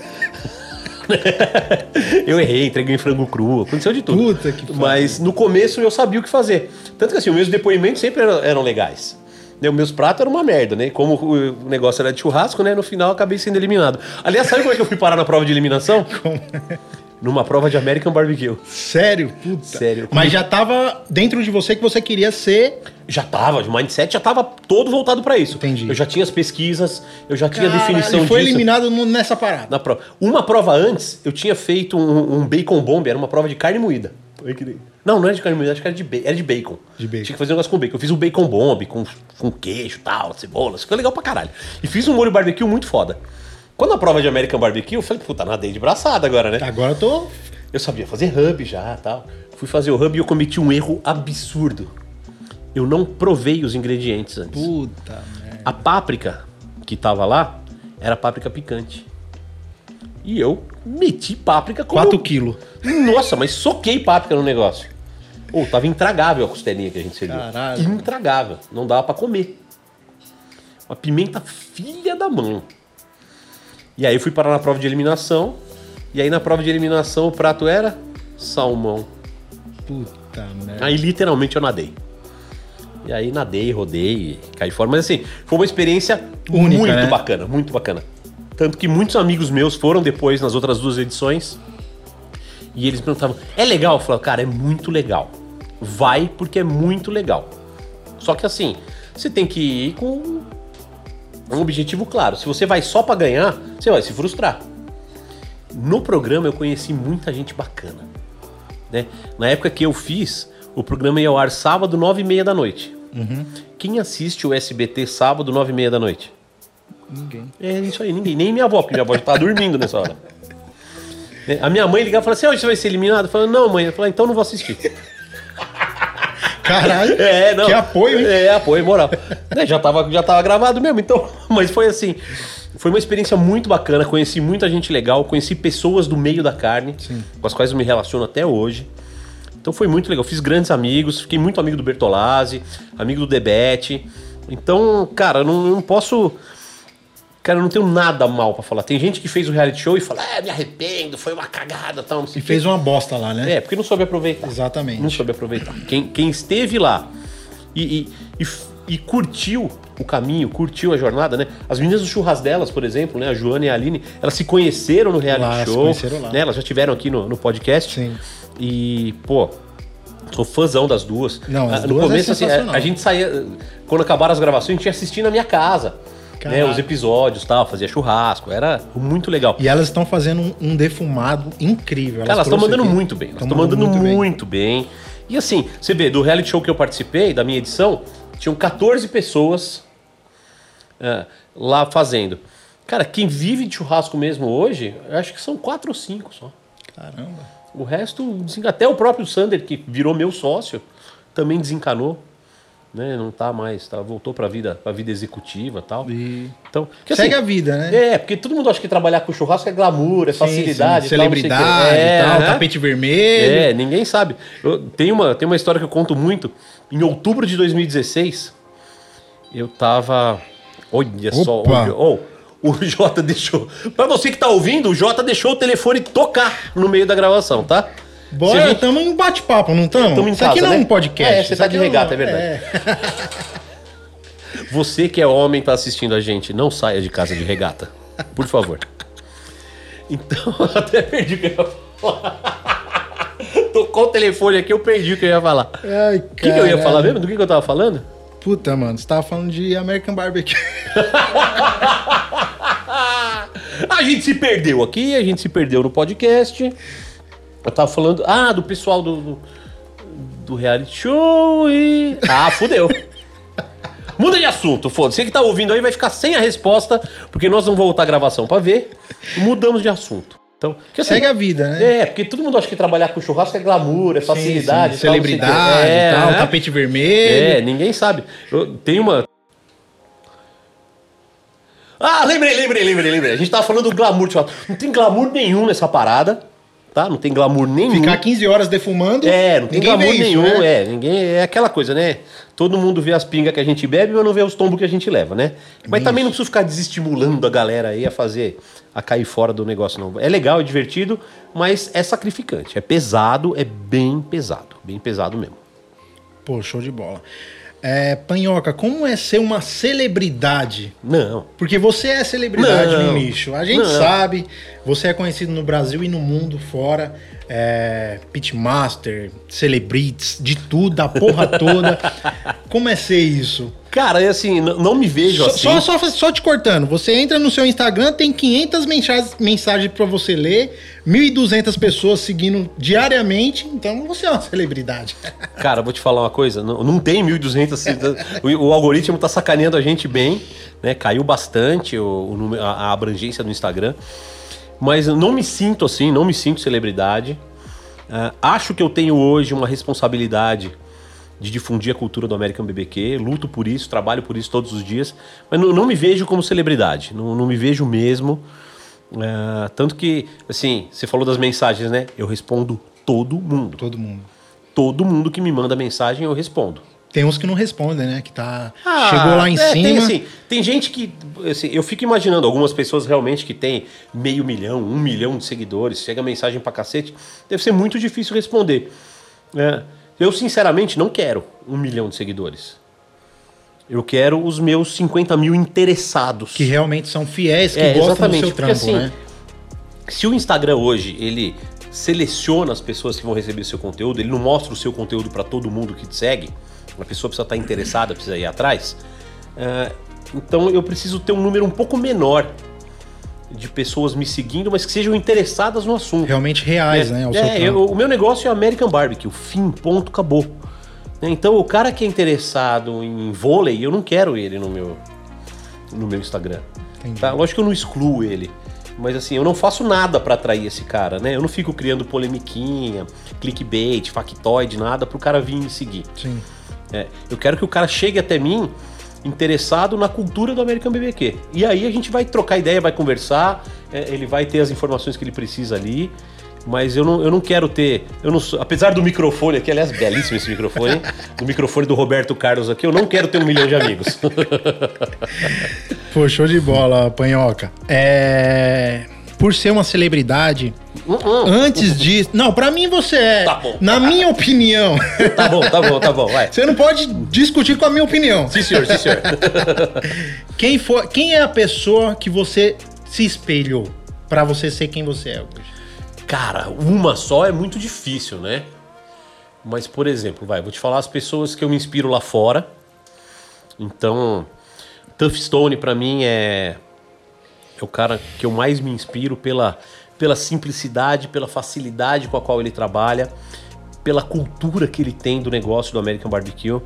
Speaker 2: eu errei, entreguei frango cru, aconteceu de tudo.
Speaker 1: Puta que.
Speaker 2: Mas no começo eu sabia o que fazer. Tanto que assim, os meus depoimentos sempre eram, eram legais. Né, Os meus pratos eram uma merda, né? Como o negócio era de churrasco, né? No final eu acabei sendo eliminado. Aliás, sabe como é que eu fui parar na prova de eliminação? Numa prova de American Barbecue.
Speaker 1: Sério? Puta.
Speaker 2: Sério.
Speaker 1: Mas já tava dentro de você que você queria ser.
Speaker 2: Já tava, o mindset já tava todo voltado pra isso.
Speaker 1: Entendi.
Speaker 2: Eu já tinha as pesquisas, eu já tinha a definição
Speaker 1: foi
Speaker 2: disso.
Speaker 1: eliminado no- nessa parada.
Speaker 2: Na prova. Uma prova antes, eu tinha feito um, um bacon bomb, era uma prova de carne moída. Não, não era de carne moída, acho que era de, ba- era de bacon.
Speaker 1: De bacon.
Speaker 2: Tinha que fazer um negócio com bacon. Eu fiz um bacon bomb com, com queijo e tal, cebolas. Ficou legal pra caralho. E fiz um molho barbecue muito foda. Quando a prova de American Barbecue, eu falei, puta, nadei de braçada agora, né?
Speaker 1: Agora eu tô.
Speaker 2: Eu sabia fazer hub já tal. Fui fazer o hub e eu cometi um erro absurdo. Eu não provei os ingredientes antes.
Speaker 1: Puta merda.
Speaker 2: A páprica que tava lá era páprica picante. E eu meti páprica com.
Speaker 1: 4 quilos.
Speaker 2: Nossa, mas soquei páprica no negócio. Ou tava intragável a costelinha que a gente serviu.
Speaker 1: Caralho.
Speaker 2: Intragável. Não dava pra comer. Uma pimenta filha da mão. E aí eu fui parar na prova de eliminação. E aí na prova de eliminação o prato era salmão.
Speaker 1: Puta merda.
Speaker 2: Aí literalmente eu nadei. E aí nadei, rodei, caí fora. Mas assim, foi uma experiência
Speaker 1: Única,
Speaker 2: muito
Speaker 1: né?
Speaker 2: bacana, muito bacana. Tanto que muitos amigos meus foram depois nas outras duas edições. E eles perguntavam, é legal? Eu falava, cara, é muito legal. Vai porque é muito legal. Só que assim, você tem que ir com um objetivo claro. Se você vai só pra ganhar, você vai se frustrar. No programa eu conheci muita gente bacana. né? Na época que eu fiz, o programa ia ao ar sábado, nove e meia da noite. Quem assiste o SBT sábado, nove e meia da noite?
Speaker 1: Ninguém.
Speaker 2: É isso aí, ninguém. Nem minha avó, porque minha avó já tava dormindo nessa hora. A minha mãe ligava e falava assim: hoje você vai ser eliminado? Eu falava, não, mãe. Eu falava, então não vou assistir.
Speaker 1: Caralho.
Speaker 2: É, não.
Speaker 1: Que apoio, hein?
Speaker 2: É, apoio moral. Né, já, tava, já tava gravado mesmo, então. Mas foi assim. Foi uma experiência muito bacana. Conheci muita gente legal, conheci pessoas do meio da carne, com as quais eu me relaciono até hoje. Então foi muito legal. Fiz grandes amigos, fiquei muito amigo do Bertolazzi, amigo do Debete. Então, cara, não, eu não posso. Cara, eu não tenho nada mal pra falar. Tem gente que fez o reality show e fala, é, me arrependo, foi uma cagada tal, não sei
Speaker 1: E
Speaker 2: o quê."
Speaker 1: fez uma bosta lá, né?
Speaker 2: É, porque não soube aproveitar.
Speaker 1: Exatamente.
Speaker 2: Não soube aproveitar. Quem, quem esteve lá e, e, e e curtiu o caminho, curtiu a jornada, né? As meninas do churras delas, por exemplo, né? A Joana e a Aline, elas se conheceram no reality
Speaker 1: Lá, se
Speaker 2: show.
Speaker 1: conheceram lá.
Speaker 2: Né? Elas já estiveram aqui no, no podcast.
Speaker 1: Sim.
Speaker 2: E, pô, sou fãzão das duas.
Speaker 1: Não, as
Speaker 2: Ah,
Speaker 1: duas
Speaker 2: no
Speaker 1: é
Speaker 2: começo, assim, a, a gente saía. Quando acabaram as gravações, a gente ia assistir na minha casa. Né, os episódios tal, fazia churrasco, era muito legal.
Speaker 1: E elas estão fazendo um, um defumado incrível.
Speaker 2: Cara, elas estão mandando
Speaker 1: aqui.
Speaker 2: muito bem. Elas estão mandando
Speaker 1: bem.
Speaker 2: muito bem. E assim, você vê, do reality show que eu participei, da minha edição, tinham 14 pessoas é, lá fazendo. Cara, quem vive de churrasco mesmo hoje, eu acho que são quatro ou cinco só.
Speaker 1: Caramba.
Speaker 2: O resto, até o próprio Sander, que virou meu sócio, também desencanou. Né? Não tá mais, tá, voltou pra vida, pra vida executiva e tal.
Speaker 1: E...
Speaker 2: Então, que,
Speaker 1: Segue a vida, né?
Speaker 2: É, porque todo mundo acha que trabalhar com churrasco é glamour, é
Speaker 1: Sim,
Speaker 2: facilidade,
Speaker 1: sim,
Speaker 2: e tal,
Speaker 1: celebridade
Speaker 2: É,
Speaker 1: e tal,
Speaker 2: né?
Speaker 1: tapete vermelho.
Speaker 2: É, ninguém sabe. Eu- tem, uma, tem uma história que eu conto muito. Em outubro de 2016, eu tava. Olha só.
Speaker 1: Opa.
Speaker 2: olha- oh, o Jota deixou. Pra você que tá ouvindo, o Jota deixou o telefone tocar no meio da gravação, tá?
Speaker 1: Bora,
Speaker 2: gente-
Speaker 1: estamos em bate-papo, não estamos? Isso aqui
Speaker 2: casa,
Speaker 1: não é
Speaker 2: né?
Speaker 1: um podcast.
Speaker 2: É, você tá
Speaker 1: aqui
Speaker 2: de
Speaker 1: não-
Speaker 2: regata, é verdade. Você que é homem tá assistindo a gente, não saia de casa de regata. Por favor. Então, eu até perdi o que eu ia falar. Tocou o telefone aqui, eu perdi o que eu ia falar.
Speaker 1: Ai,
Speaker 2: O que, que eu ia falar mesmo? Do que, que eu tava falando?
Speaker 1: Puta, mano, você tava falando de American Barbecue.
Speaker 2: A gente se perdeu aqui, a gente se perdeu no podcast. Eu tava falando, ah, do pessoal do, do, do reality show e. Ah, fudeu. Muda de assunto, foda-se. Você que tá ouvindo aí vai ficar sem a resposta, porque nós vamos voltar a gravação pra ver. Mudamos de assunto. Então, porque, assim,
Speaker 1: Segue a vida, né?
Speaker 2: É, porque todo mundo acha que trabalhar com churrasco é glamour, é facilidade,
Speaker 1: Sim, sim,
Speaker 2: tal,
Speaker 1: celebridade
Speaker 2: É,
Speaker 1: e tal,
Speaker 2: né?
Speaker 1: tapete vermelho.
Speaker 2: É, ninguém sabe. Eu- tem uma. Ah, lembrei, lembrei, lembrei, lembrei. A gente tava falando do glamour churrasco. Não tem glamour nenhum nessa parada. Tá? Não tem glamour nenhum.
Speaker 1: Ficar 15 horas defumando.
Speaker 2: É, não tem glamour
Speaker 1: isso,
Speaker 2: nenhum,
Speaker 1: né?
Speaker 2: é. Ninguém, é aquela coisa, né? Todo mundo vê as pingas que a gente bebe, mas não vê os tombos que a gente leva, né? Mas também não precisa ficar desestimulando a galera aí a fazer, a cair fora do negócio, não. É legal, é divertido, mas é sacrificante. É pesado, é bem pesado. Bem pesado mesmo.
Speaker 1: Pô, show de bola. É, Panhoca, como é ser uma celebridade?
Speaker 2: Não.
Speaker 1: Porque você é celebridade
Speaker 2: Não.
Speaker 1: no nicho. A gente
Speaker 2: Não.
Speaker 1: sabe, você é conhecido no Brasil e no mundo fora. É, pitmaster, celebrities, de tudo, da porra toda. como é ser isso?
Speaker 2: Cara, é assim, não me vejo
Speaker 1: Só,
Speaker 2: assim.
Speaker 1: só, só, só te cortando, você entra no seu Instagram, tem 500 mensagens, mensagens para você ler, 1.200 pessoas seguindo diariamente, então você é uma celebridade.
Speaker 2: Cara, vou te falar uma coisa, não, não tem 1.200, o, o algoritmo tá sacaneando a gente bem, né? Caiu bastante o, o a, a abrangência do Instagram, mas eu não me sinto assim, não me sinto celebridade. Ah, acho que eu tenho hoje uma responsabilidade de difundir a cultura do American BBQ, luto por isso, trabalho por isso todos os dias, mas não, não me vejo como celebridade, não, não me vejo mesmo. Ah, tanto que, assim, você falou das mensagens, né? Eu respondo todo mundo
Speaker 1: Todo mundo.
Speaker 2: todo mundo que me manda mensagem eu respondo.
Speaker 1: Tem uns que não respondem, né? Que tá. chegou lá em
Speaker 2: é,
Speaker 1: cima.
Speaker 2: Tem, assim, tem gente que. assim, eu fico imaginando algumas pessoas realmente que tem meio milhão, um milhão de seguidores, chega mensagem pra cacete. Deve ser muito difícil responder. É, eu, sinceramente, não quero um milhão de seguidores. Eu quero os meus 50 mil interessados.
Speaker 1: Que realmente são fiéis, que
Speaker 2: É,
Speaker 1: gostam do seu trampo,
Speaker 2: assim,
Speaker 1: né?
Speaker 2: Se o Instagram hoje ele seleciona as pessoas que vão receber seu conteúdo, ele não mostra o seu conteúdo para todo mundo que te segue, a pessoa precisa estar interessada, precisa ir atrás. é, então eu preciso ter um número um pouco menor de pessoas me seguindo, mas que sejam interessadas no assunto.
Speaker 1: Realmente reais,
Speaker 2: É,
Speaker 1: né? O
Speaker 2: é, eu- o meu negócio é American Barbecue, fim, ponto, acabou. Né, Então o cara que é interessado em vôlei, eu não quero ele no meu, no meu Instagram.
Speaker 1: Entendi.
Speaker 2: Tá? Lógico que eu não excluo ele. Mas assim, eu não faço nada pra atrair esse cara, né? Eu não fico criando polemiquinha, clickbait, factoide, nada pro cara vir me seguir.
Speaker 1: Sim.
Speaker 2: É, eu quero que o cara chegue até mim interessado na cultura do American BBQ. E aí a gente vai trocar ideia, vai conversar, é, ele vai ter as informações que ele precisa ali. Mas eu não, eu não quero ter. Eu não sou- apesar do microfone aqui, aliás, belíssimo esse microfone, do microfone do Roberto Carlos aqui, eu não quero ter um milhão de amigos.
Speaker 1: Pô, show de bola, Panhoca. É. Por ser uma celebridade, antes disso. Não, pra mim você é.
Speaker 2: Tá bom.
Speaker 1: Na minha opinião.
Speaker 2: tá bom, tá bom, tá bom, vai.
Speaker 1: Você não pode discutir com a minha opinião.
Speaker 2: Sim, senhor, sim, senhor.
Speaker 1: Quem, for, quem é a pessoa que você se espelhou pra você ser quem você é hoje?
Speaker 2: Cara, uma só é muito difícil, né? Mas, por exemplo, vai, vou te falar as pessoas que eu me inspiro lá fora. Então, Tuff Stone pra mim é é o cara que eu mais me inspiro pela, pela simplicidade, pela facilidade com a qual ele trabalha, pela cultura que ele tem do negócio do American Barbecue.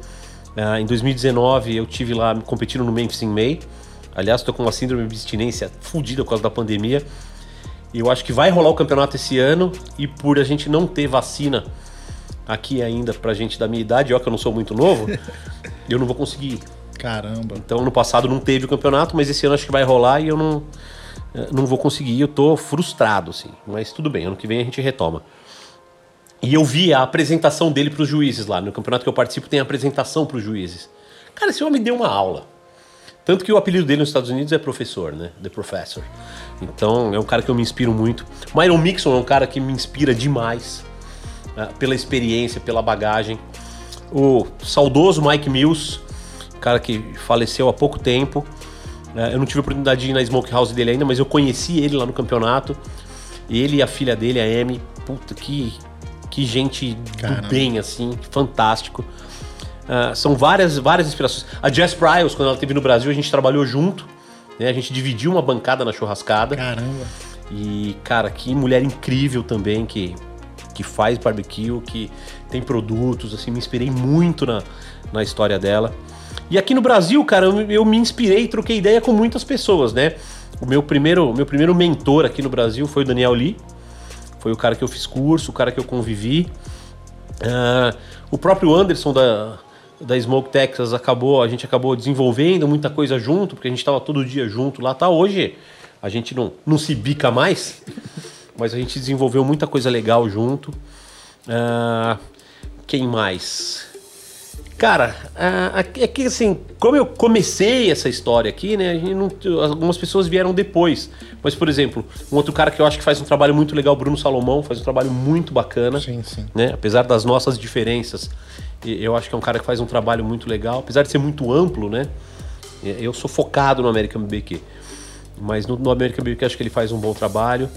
Speaker 2: Ah, em 2019 eu tive lá competindo no Memphis in May. Aliás, tô com uma síndrome de abstinência fodida por causa da pandemia. E eu acho que vai rolar o campeonato esse ano e por a gente não ter vacina aqui ainda pra gente da minha idade, ó que eu não sou muito novo, eu não vou conseguir ir.
Speaker 1: Caramba.
Speaker 2: Então, no passado não teve o campeonato, mas esse ano acho que vai rolar e eu não, eh, não vou conseguir. Eu tô frustrado, assim. Mas tudo bem, ano que vem a gente retoma. E eu vi a apresentação dele para os juízes lá. No campeonato que eu participo tem a apresentação para os juízes. Cara, esse homem deu uma aula. Tanto que o apelido dele nos Estados Unidos é professor, né? The Professor. Então, é um cara que eu me inspiro muito. Myron Mixon é um cara que me inspira demais. né, pela experiência, pela bagagem. O saudoso Mike Mills, cara que faleceu há pouco tempo. né, eu não tive a oportunidade de ir na smokehouse dele ainda, mas eu conheci ele lá no campeonato. Ele e a filha dele, a Amy, puta, que, que gente
Speaker 1: Caramba.
Speaker 2: do bem, assim, fantástico. Ah, são várias, várias inspirações. A Jess Bryles, quando ela esteve no Brasil, a gente trabalhou junto. Né? A gente dividiu uma bancada na churrascada.
Speaker 1: Caramba.
Speaker 2: E, cara, que mulher incrível também, que, que faz barbecue, que tem produtos, assim, me inspirei muito na, na história dela. E aqui no Brasil, cara, eu, eu me inspirei e troquei ideia com muitas pessoas, né? O meu primeiro, meu primeiro mentor aqui no Brasil foi o Daniel Lee. Foi o cara que eu fiz curso, o cara que eu convivi. Ah, o próprio Anderson da, da Smoke Texas acabou, a gente acabou desenvolvendo muita coisa junto, porque a gente estava todo dia junto lá, tá? Hoje a gente não, não se bica mais, mas a gente desenvolveu muita coisa legal junto. Ah, quem mais? Cara, é que assim, como eu comecei essa história aqui, né? não- algumas pessoas vieram depois. Mas, por exemplo, um outro cara que eu acho que faz um trabalho muito legal, Bruno Salomão, faz um trabalho muito bacana
Speaker 1: Sim, sim.
Speaker 2: né? Apesar das nossas diferenças, eu acho que é um cara que faz um trabalho muito legal, apesar de ser muito amplo, né? Eu sou focado no American BBQ, mas no, no American BBQ acho que ele faz um bom trabalho.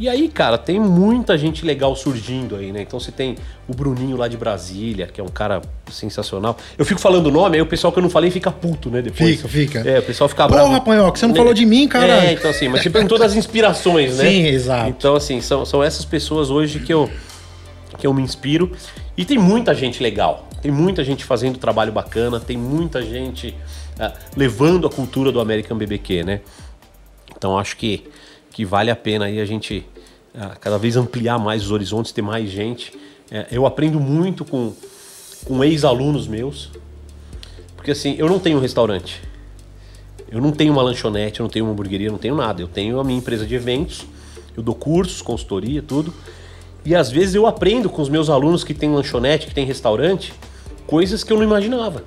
Speaker 2: E aí, cara, tem muita gente legal surgindo aí, né? Então você tem o Bruninho lá de Brasília, que é um cara sensacional. Eu fico falando o nome, aí o pessoal que eu não falei fica puto, né? Depois.
Speaker 1: Fica, fica.
Speaker 2: É, o pessoal fica
Speaker 1: Porra,
Speaker 2: bravo.
Speaker 1: Panhoca, você não falou de mim, caralho.
Speaker 2: É, então assim, mas você perguntou das inspirações, né?
Speaker 1: Sim, exato.
Speaker 2: Então, assim, são, são essas pessoas hoje que eu, que eu me inspiro. E tem muita gente legal. Tem muita gente fazendo trabalho bacana, tem muita gente ah, levando a cultura do American BBQ, né? Então acho que, que vale a pena aí a gente ah, cada vez ampliar mais os horizontes, ter mais gente. É, eu aprendo muito com, com ex-alunos meus, porque assim, eu não tenho um restaurante. Eu não tenho uma lanchonete, eu não tenho uma hamburgueria, eu não tenho nada. Eu tenho a minha empresa de eventos, eu dou cursos, consultoria, tudo. E às vezes eu aprendo com os meus alunos que têm lanchonete, que têm restaurante, coisas que eu não imaginava.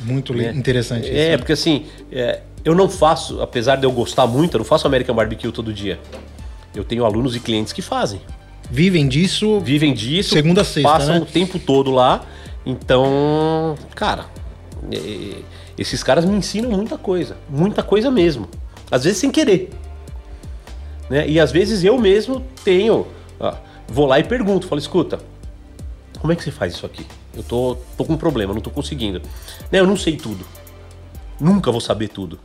Speaker 1: Muito
Speaker 2: né?
Speaker 1: interessante isso.
Speaker 2: É,
Speaker 1: né?
Speaker 2: porque assim, é, eu não faço, apesar de eu gostar muito, eu não faço American Barbecue todo dia. Eu tenho alunos e clientes que fazem.
Speaker 1: Vivem disso.
Speaker 2: Vivem disso,
Speaker 1: Segunda a sexta,
Speaker 2: passam
Speaker 1: né?
Speaker 2: o tempo todo lá. Então, cara, é, esses caras me ensinam muita coisa. Muita coisa mesmo. Às vezes sem querer. Né? E às vezes eu mesmo tenho. ó, vou lá e pergunto, falo, escuta, como é que você faz isso aqui? Eu tô, tô com um problema, não tô conseguindo. Né, eu não sei tudo. Nunca vou saber tudo.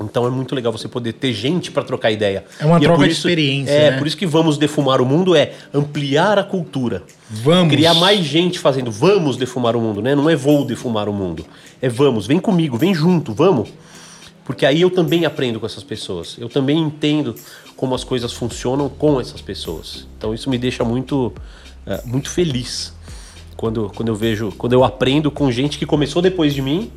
Speaker 2: Então é muito legal você poder ter gente para trocar ideia.
Speaker 1: É uma
Speaker 2: E
Speaker 1: troca
Speaker 2: por
Speaker 1: de
Speaker 2: isso-
Speaker 1: experiência,
Speaker 2: É,
Speaker 1: né?
Speaker 2: por isso que vamos defumar o mundo é ampliar a cultura.
Speaker 1: Vamos.
Speaker 2: Criar mais gente fazendo. Vamos defumar o mundo, né? Não é vou defumar o mundo. É vamos, vem comigo, vem junto, vamos. Porque aí eu também aprendo com essas pessoas. Eu também entendo como as coisas funcionam com essas pessoas. Então isso me deixa muito, eh, muito feliz quando, quando eu vejo, quando eu aprendo com gente que começou depois de mim,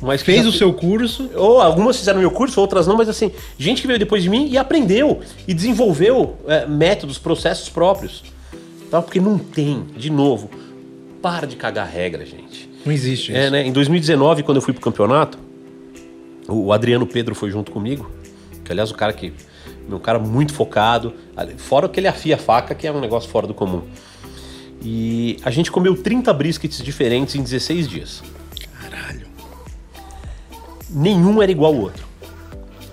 Speaker 2: mas que
Speaker 1: Fez
Speaker 2: já-
Speaker 1: o seu curso.
Speaker 2: ou algumas fizeram meu curso, outras não, mas assim, gente que veio depois de mim e aprendeu e desenvolveu é, métodos, processos próprios. Tá? Porque não tem, de novo, para de cagar regra, gente.
Speaker 1: Não existe isso.
Speaker 2: É, né? Em 2019, quando eu fui pro campeonato, o Adriano Pedro foi junto comigo, que aliás o cara que. Um cara muito focado, fora que ele afia a faca, que é um negócio fora do comum. E a gente comeu 30 briskets diferentes em 16 dias. Nenhum era igual ao outro.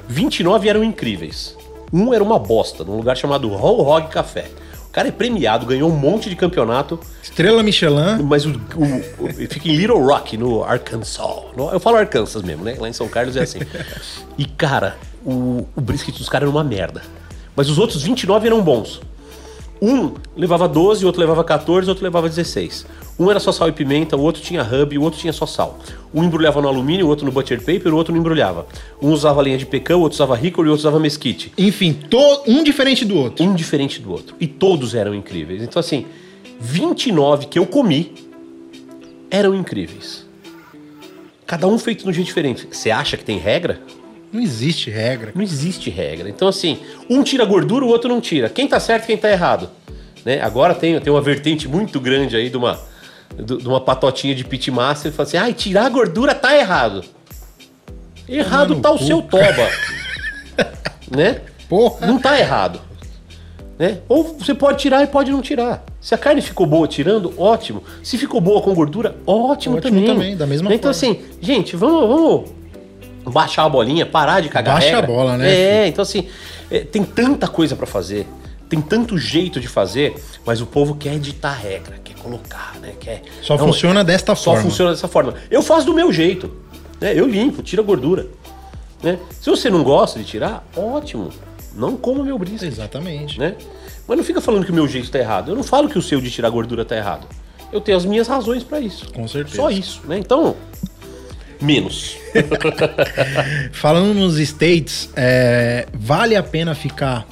Speaker 2: 29 eram incríveis. Um era uma bosta, num lugar chamado Whole Hog Café. O cara é premiado, ganhou um monte de campeonato,
Speaker 1: Estrela Michelin.
Speaker 2: mas o, o- o- fica em Little Rock, no Arkansas. Eu falo Arkansas mesmo, né? Lá em São Carlos é assim. E, cara, o, o brisket dos caras era uma merda. Mas os outros 29 eram bons. Um levava 12, o outro levava 14, o outro levava 16. Um era só sal e pimenta, o outro tinha hub, o outro tinha só sal. Um embrulhava no alumínio, o outro no butter paper, o outro não embrulhava. Um usava linha de pecan, o outro usava hickory, o outro usava mesquite.
Speaker 1: Enfim, to- um diferente do outro.
Speaker 2: Um diferente do outro. E todos eram incríveis. Então, assim, 29 que eu comi eram incríveis. Cada um feito de um jeito diferente. Você acha que tem regra?
Speaker 1: Não existe regra.
Speaker 2: Não existe regra. Então, assim, um tira gordura, o outro não tira. Quem tá certo e quem tá errado. Né? Agora tem, tem uma vertente muito grande aí de uma, de uma patotinha de pit master e fala assim: ai, tirar a gordura tá errado. Errado tá o seu toba. né?
Speaker 1: Porra.
Speaker 2: Não tá errado. Né? Ou você pode tirar e pode não tirar. Se a carne ficou boa tirando, ótimo. Se ficou boa com gordura, ótimo,
Speaker 1: Ótimo
Speaker 2: também.
Speaker 1: também, da mesma
Speaker 2: Então,
Speaker 1: forma.
Speaker 2: assim, gente, vamos, vamos baixar a bolinha, parar de cagar
Speaker 1: Baixa
Speaker 2: regra.
Speaker 1: a bola, né,
Speaker 2: É, então assim, é, tem tanta coisa pra fazer, tem tanto jeito de fazer, mas o povo quer editar a regra, quer colocar, né? Quer,
Speaker 1: Só
Speaker 2: Não,
Speaker 1: funciona desta
Speaker 2: Só
Speaker 1: forma.
Speaker 2: funciona dessa forma. Eu faço do meu jeito. Né? Eu limpo, tiro a gordura. Né? Se você não gosta de tirar, ótimo. Não coma meu brisket.
Speaker 1: Exatamente.
Speaker 2: Né? Mas não fica falando que o meu jeito tá errado. Eu não falo que o seu de tirar gordura tá errado. Eu tenho as minhas razões pra isso.
Speaker 1: Com certeza.
Speaker 2: Só isso, né? Então, menos.
Speaker 1: Falando nos States, é, vale a pena ficar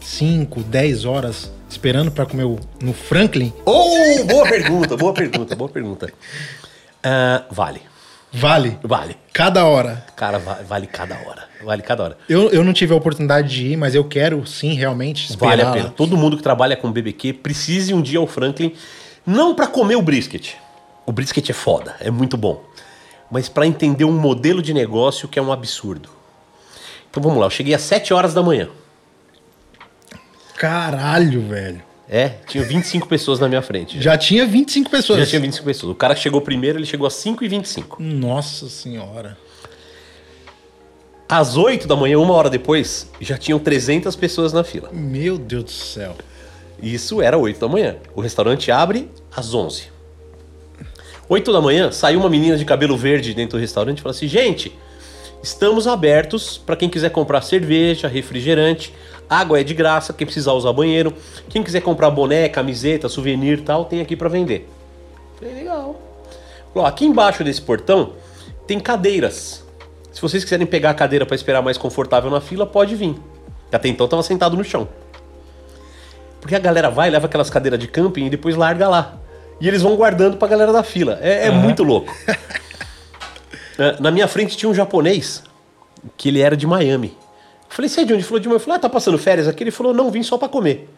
Speaker 1: 5, 10 horas esperando pra comer o- no Franklin?
Speaker 2: Oh, boa pergunta, boa pergunta, boa pergunta. Ah, vale.
Speaker 1: Vale.
Speaker 2: Vale.
Speaker 1: Cada hora.
Speaker 2: Cara, va- vale cada hora. Vale cada hora.
Speaker 1: Eu, eu não tive a oportunidade de ir, mas eu quero sim realmente esperar.
Speaker 2: Vale a pena. Todo mundo que trabalha com BBQ precise um dia ao Franklin, não pra comer o brisket. O brisket é foda, é muito bom. Mas pra entender um modelo de negócio que é um absurdo. Então vamos lá, eu cheguei às 7 horas da manhã.
Speaker 1: Caralho, velho.
Speaker 2: É, tinha 25 pessoas na minha frente.
Speaker 1: Já tinha 25 pessoas.
Speaker 2: Já tinha 25 pessoas. O cara que chegou primeiro, ele chegou às 5h25.
Speaker 1: Nossa senhora.
Speaker 2: Às 8 da manhã, uma hora depois, já tinham 300 pessoas na fila.
Speaker 1: Meu Deus do céu.
Speaker 2: Isso era 8 da manhã. O restaurante abre às 11. 8 da manhã, saiu uma menina de cabelo verde dentro do restaurante e falou assim: gente, estamos abertos para quem quiser comprar cerveja, refrigerante, água é de graça, quem precisar usar banheiro, quem quiser comprar boné, camiseta, souvenir tal, tem aqui para vender. Falei, legal. Falou, aqui embaixo desse portão tem cadeiras. Se vocês quiserem pegar a cadeira para esperar mais confortável na fila, pode vir. Até então tava sentado no chão. Porque a galera vai, leva aquelas cadeiras de camping e depois larga lá. E eles vão guardando pra galera da fila. É, é muito louco. É, Na minha frente tinha um japonês que ele era de Miami. Eu falei, você é de onde? Ele falou de Miami. Eu falei, ah, tá passando férias aqui? Ele falou, não, vim só pra comer.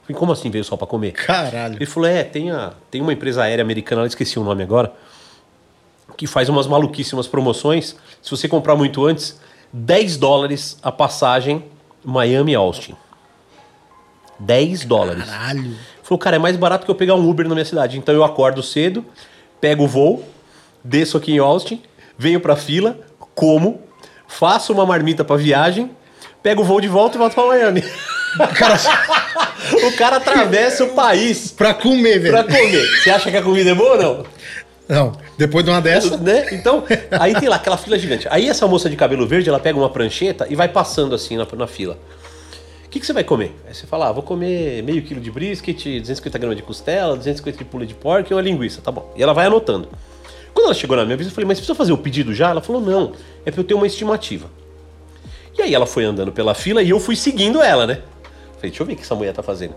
Speaker 2: Eu falei, como assim veio só pra comer?
Speaker 1: Caralho.
Speaker 2: Ele falou, é, tem, a, tem uma empresa aérea americana, eu esqueci o nome agora, que faz umas maluquíssimas promoções. Se você comprar muito antes, 10 dólares a passagem Miami-Austin. 10 dólares.
Speaker 1: Caralho.
Speaker 2: Falou, cara, é mais barato que eu pegar um Uber na minha cidade. Então eu acordo cedo, pego o voo, desço aqui em Austin, venho pra fila, como, faço uma marmita pra viagem, pego o voo de volta e volto pra Miami.
Speaker 1: Cara,
Speaker 2: o cara atravessa o país
Speaker 1: pra comer, velho.
Speaker 2: pra comer. Você acha que a comida é boa ou não?
Speaker 1: Não, depois de uma dessa.
Speaker 2: né? Então, aí tem lá aquela fila gigante. Aí essa moça de cabelo verde, ela pega uma prancheta e vai passando assim na, na fila. O que, que você vai comer? Aí você fala, ah, vou comer meio quilo de brisket, 250 gramas de costela, 250 de pula de porco e uma linguiça, tá bom. E ela vai anotando. Quando ela chegou na minha vez, eu falei, mas precisa fazer o pedido já? Ela falou, não, é pra eu ter uma estimativa. E aí ela foi andando pela fila e eu fui seguindo ela, né? Falei, deixa eu ver o que essa mulher tá fazendo.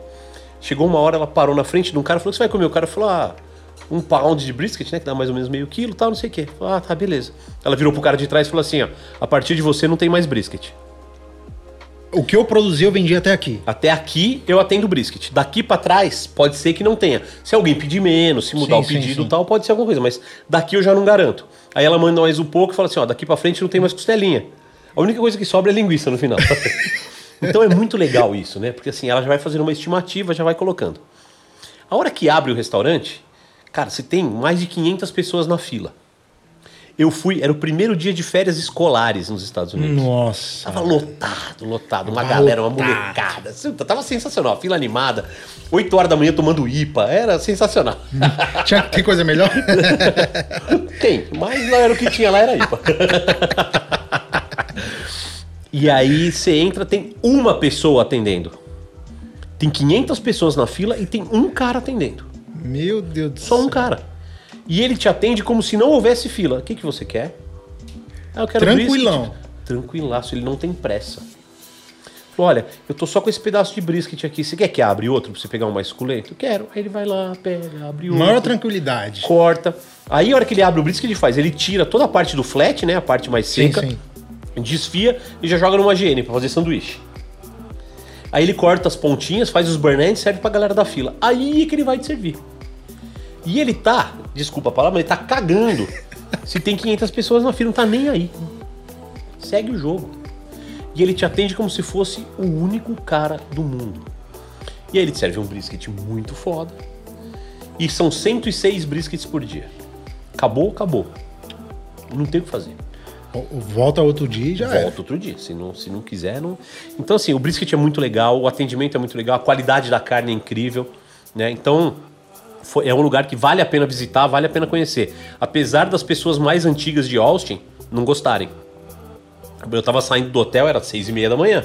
Speaker 2: Chegou uma hora, ela parou na frente de um cara e falou, o que você vai comer? O cara falou, ah, um pound de brisket, né? Que dá mais ou menos meio quilo, tal, não sei o quê. Falei, ah, tá, beleza. Ela virou pro cara de trás e falou assim, ó, a partir de você não tem mais brisket.
Speaker 1: O que eu produzi, eu vendi até aqui.
Speaker 2: Até aqui eu atendo brisket. Daqui pra trás pode ser que não tenha. Se alguém pedir menos, se mudar
Speaker 1: Sim,
Speaker 2: o
Speaker 1: sim,
Speaker 2: pedido e
Speaker 1: sim.
Speaker 2: tal, pode ser alguma coisa, mas daqui eu já não garanto. Aí ela manda mais um pouco e fala assim, ó, daqui pra frente não tem mais costelinha. A única coisa que sobra é linguiça no final. então é muito legal isso, né? Porque assim, ela já vai fazendo uma estimativa, já vai colocando. A hora que abre o restaurante, cara, você tem mais de 500 pessoas na fila. Eu fui, era o primeiro dia de férias escolares nos Estados Unidos.
Speaker 1: Nossa.
Speaker 2: Tava lotado, lotado. Uma
Speaker 1: Tava
Speaker 2: galera, uma molecada. Tava sensacional. Fila animada. 8 horas da manhã tomando IPA. Era sensacional.
Speaker 1: Tinha, tem coisa melhor?
Speaker 2: Tem, mas não era o que tinha lá, era IPA. e aí você entra, tem uma pessoa atendendo. Tem 500 pessoas na fila e tem um cara atendendo.
Speaker 1: Meu Deus do
Speaker 2: Só
Speaker 1: céu.
Speaker 2: um cara. E ele te atende como se não houvesse fila. O que, que você quer? Ah, eu quero
Speaker 1: Tranquilão.
Speaker 2: brisket. Tranquilaço, ele não tem pressa. Olha, eu tô só com esse pedaço de brisket aqui. Você quer que abre outro pra você pegar um mais suculento? Eu quero. Aí ele vai lá, pega, abre outro.
Speaker 1: Maior tranquilidade.
Speaker 2: Corta. Aí a hora que ele abre o brisket, ele faz? Ele tira toda a parte do flat, né? A parte mais
Speaker 1: Sim,
Speaker 2: seca.
Speaker 1: sim.
Speaker 2: Desfia e já joga numa GN pra fazer sanduíche. Aí ele corta as pontinhas, faz os burn ends, serve pra galera da fila. Aí é que ele vai te servir. E ele tá, desculpa a palavra, mas ele tá cagando. Se tem 500 pessoas na fila, não tá nem aí. Segue o jogo. E ele te atende como se fosse o único cara do mundo. E aí ele te serve um brisket muito foda. E são 106 briskets por dia. Acabou, acabou. Não tem o que fazer.
Speaker 1: Volta outro dia e já é.
Speaker 2: Volta outro dia. Se não, se não quiser, não. Então, assim, o brisket é muito legal, o atendimento é muito legal, a qualidade da carne é incrível, né? Então, é um lugar que vale a pena visitar, vale a pena conhecer. Apesar das pessoas mais antigas de Austin não gostarem. Eu tava saindo do hotel, era seis e meia da manhã.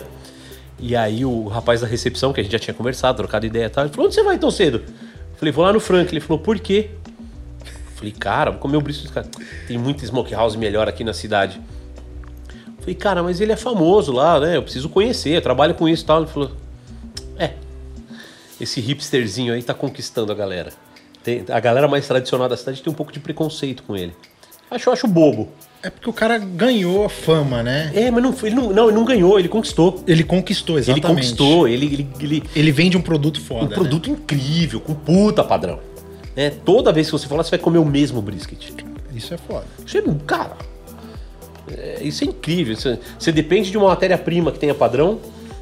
Speaker 2: E aí o rapaz da recepção, que a gente já tinha conversado, trocado ideia e tal, ele falou, onde você vai tão cedo? Eu falei, vou lá no Frank. Ele falou, por quê? Eu falei, cara, vou comer o brisket. Cara, tem muita smokehouse melhor aqui na cidade. Eu falei, cara, mas ele é famoso lá, né? Eu preciso conhecer, eu trabalho com isso e tal. Ele falou, é, esse hipsterzinho aí tá conquistando a galera. Tem- a galera mais tradicional da cidade tem um pouco de preconceito com ele. Acho, acho bobo.
Speaker 1: É porque o cara ganhou a fama, né?
Speaker 2: É, mas não, ele não, não, ele não ganhou, ele conquistou.
Speaker 1: Ele conquistou, exatamente.
Speaker 2: Ele conquistou, ele, ele, ele,
Speaker 1: Ele vende um produto foda.
Speaker 2: um produto incrível, com puta padrão. É, toda vez que você falar, você vai comer o mesmo brisket.
Speaker 1: Né? Isso é foda.
Speaker 2: Isso é, cara, é, isso é incrível. Você, você depende de uma matéria-prima que tenha padrão,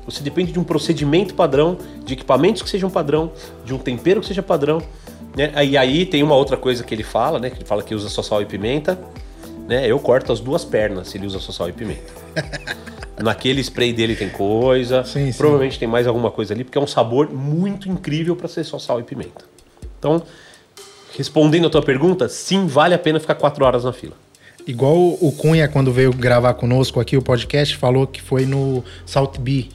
Speaker 2: você depende de um procedimento padrão, de equipamentos que sejam padrão, de um tempero que seja padrão. Né? E aí tem uma outra coisa que ele fala, né? Que ele fala que usa só sal e pimenta. Né? Eu corto as duas pernas se ele usa só sal e pimenta. Naquele spray dele tem coisa,
Speaker 1: Sim, sim.
Speaker 2: provavelmente tem mais alguma coisa ali, porque é um sabor muito incrível para ser só sal e pimenta. Então, respondendo a tua pergunta, sim, vale a pena ficar quatro horas na fila.
Speaker 1: Igual o Cunha, quando veio gravar conosco aqui o podcast, falou que foi no South Bee,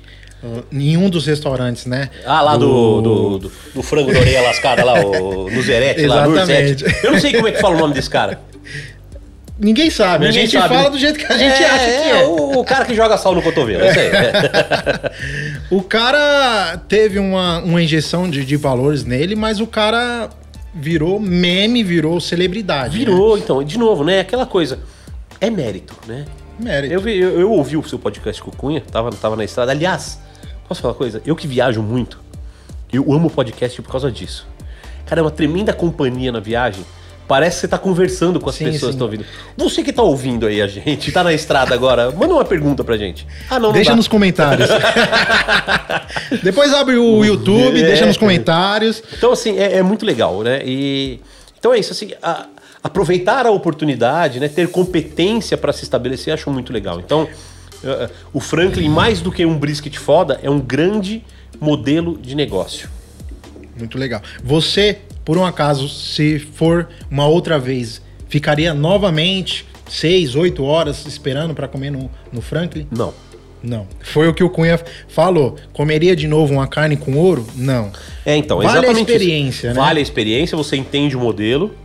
Speaker 1: em um dos restaurantes, né?
Speaker 2: Ah, lá do, do, do, do frango da orelha lascada lá, o, no Zerete, lá no. Ursete. Eu não sei como é que fala o nome desse cara.
Speaker 1: Ninguém sabe,
Speaker 2: Ninguém
Speaker 1: a gente
Speaker 2: sabe,
Speaker 1: fala
Speaker 2: né?
Speaker 1: do jeito que a gente
Speaker 2: é,
Speaker 1: acha que
Speaker 2: é,
Speaker 1: é.
Speaker 2: O, o cara que joga sal no cotovelo, é isso aí. é.
Speaker 1: O cara teve uma, uma injeção de, de valores nele, mas o cara virou meme, virou celebridade. né?
Speaker 2: Virou, então, de novo, né? Aquela coisa. É mérito, né?
Speaker 1: Mérito.
Speaker 2: Eu, eu, eu ouvi o seu podcast com o Cunha, tava, tava na estrada. Aliás, posso falar uma coisa? Eu que viajo muito, eu amo podcast por causa disso. Cara, é uma tremenda companhia na viagem. Parece que você tá conversando com as
Speaker 1: Sim,
Speaker 2: pessoas
Speaker 1: sim.
Speaker 2: que estão ouvindo. Você que tá ouvindo aí a gente, tá na estrada agora, manda uma pergunta pra gente. Ah, não, não
Speaker 1: Deixa
Speaker 2: dá.
Speaker 1: nos comentários. Depois abre o YouTube,
Speaker 2: É.
Speaker 1: deixa nos comentários.
Speaker 2: Então, assim, é, é muito legal, né? E, então é isso, assim, a- aproveitar a oportunidade, né? Ter competência para se estabelecer, acho muito legal. Então, o Franklin, mais do que um brisket foda, é um grande modelo de negócio.
Speaker 1: Muito legal. Você, por um acaso, se for uma outra vez, ficaria novamente seis, oito horas esperando para comer no, no Franklin?
Speaker 2: Não.
Speaker 1: Não. Foi o que o Cunha falou. Comeria de novo uma carne com ouro? Não.
Speaker 2: É, então,
Speaker 1: Vale a
Speaker 2: exatamente isso.
Speaker 1: experiência, né?
Speaker 2: Vale a experiência, você entende o modelo,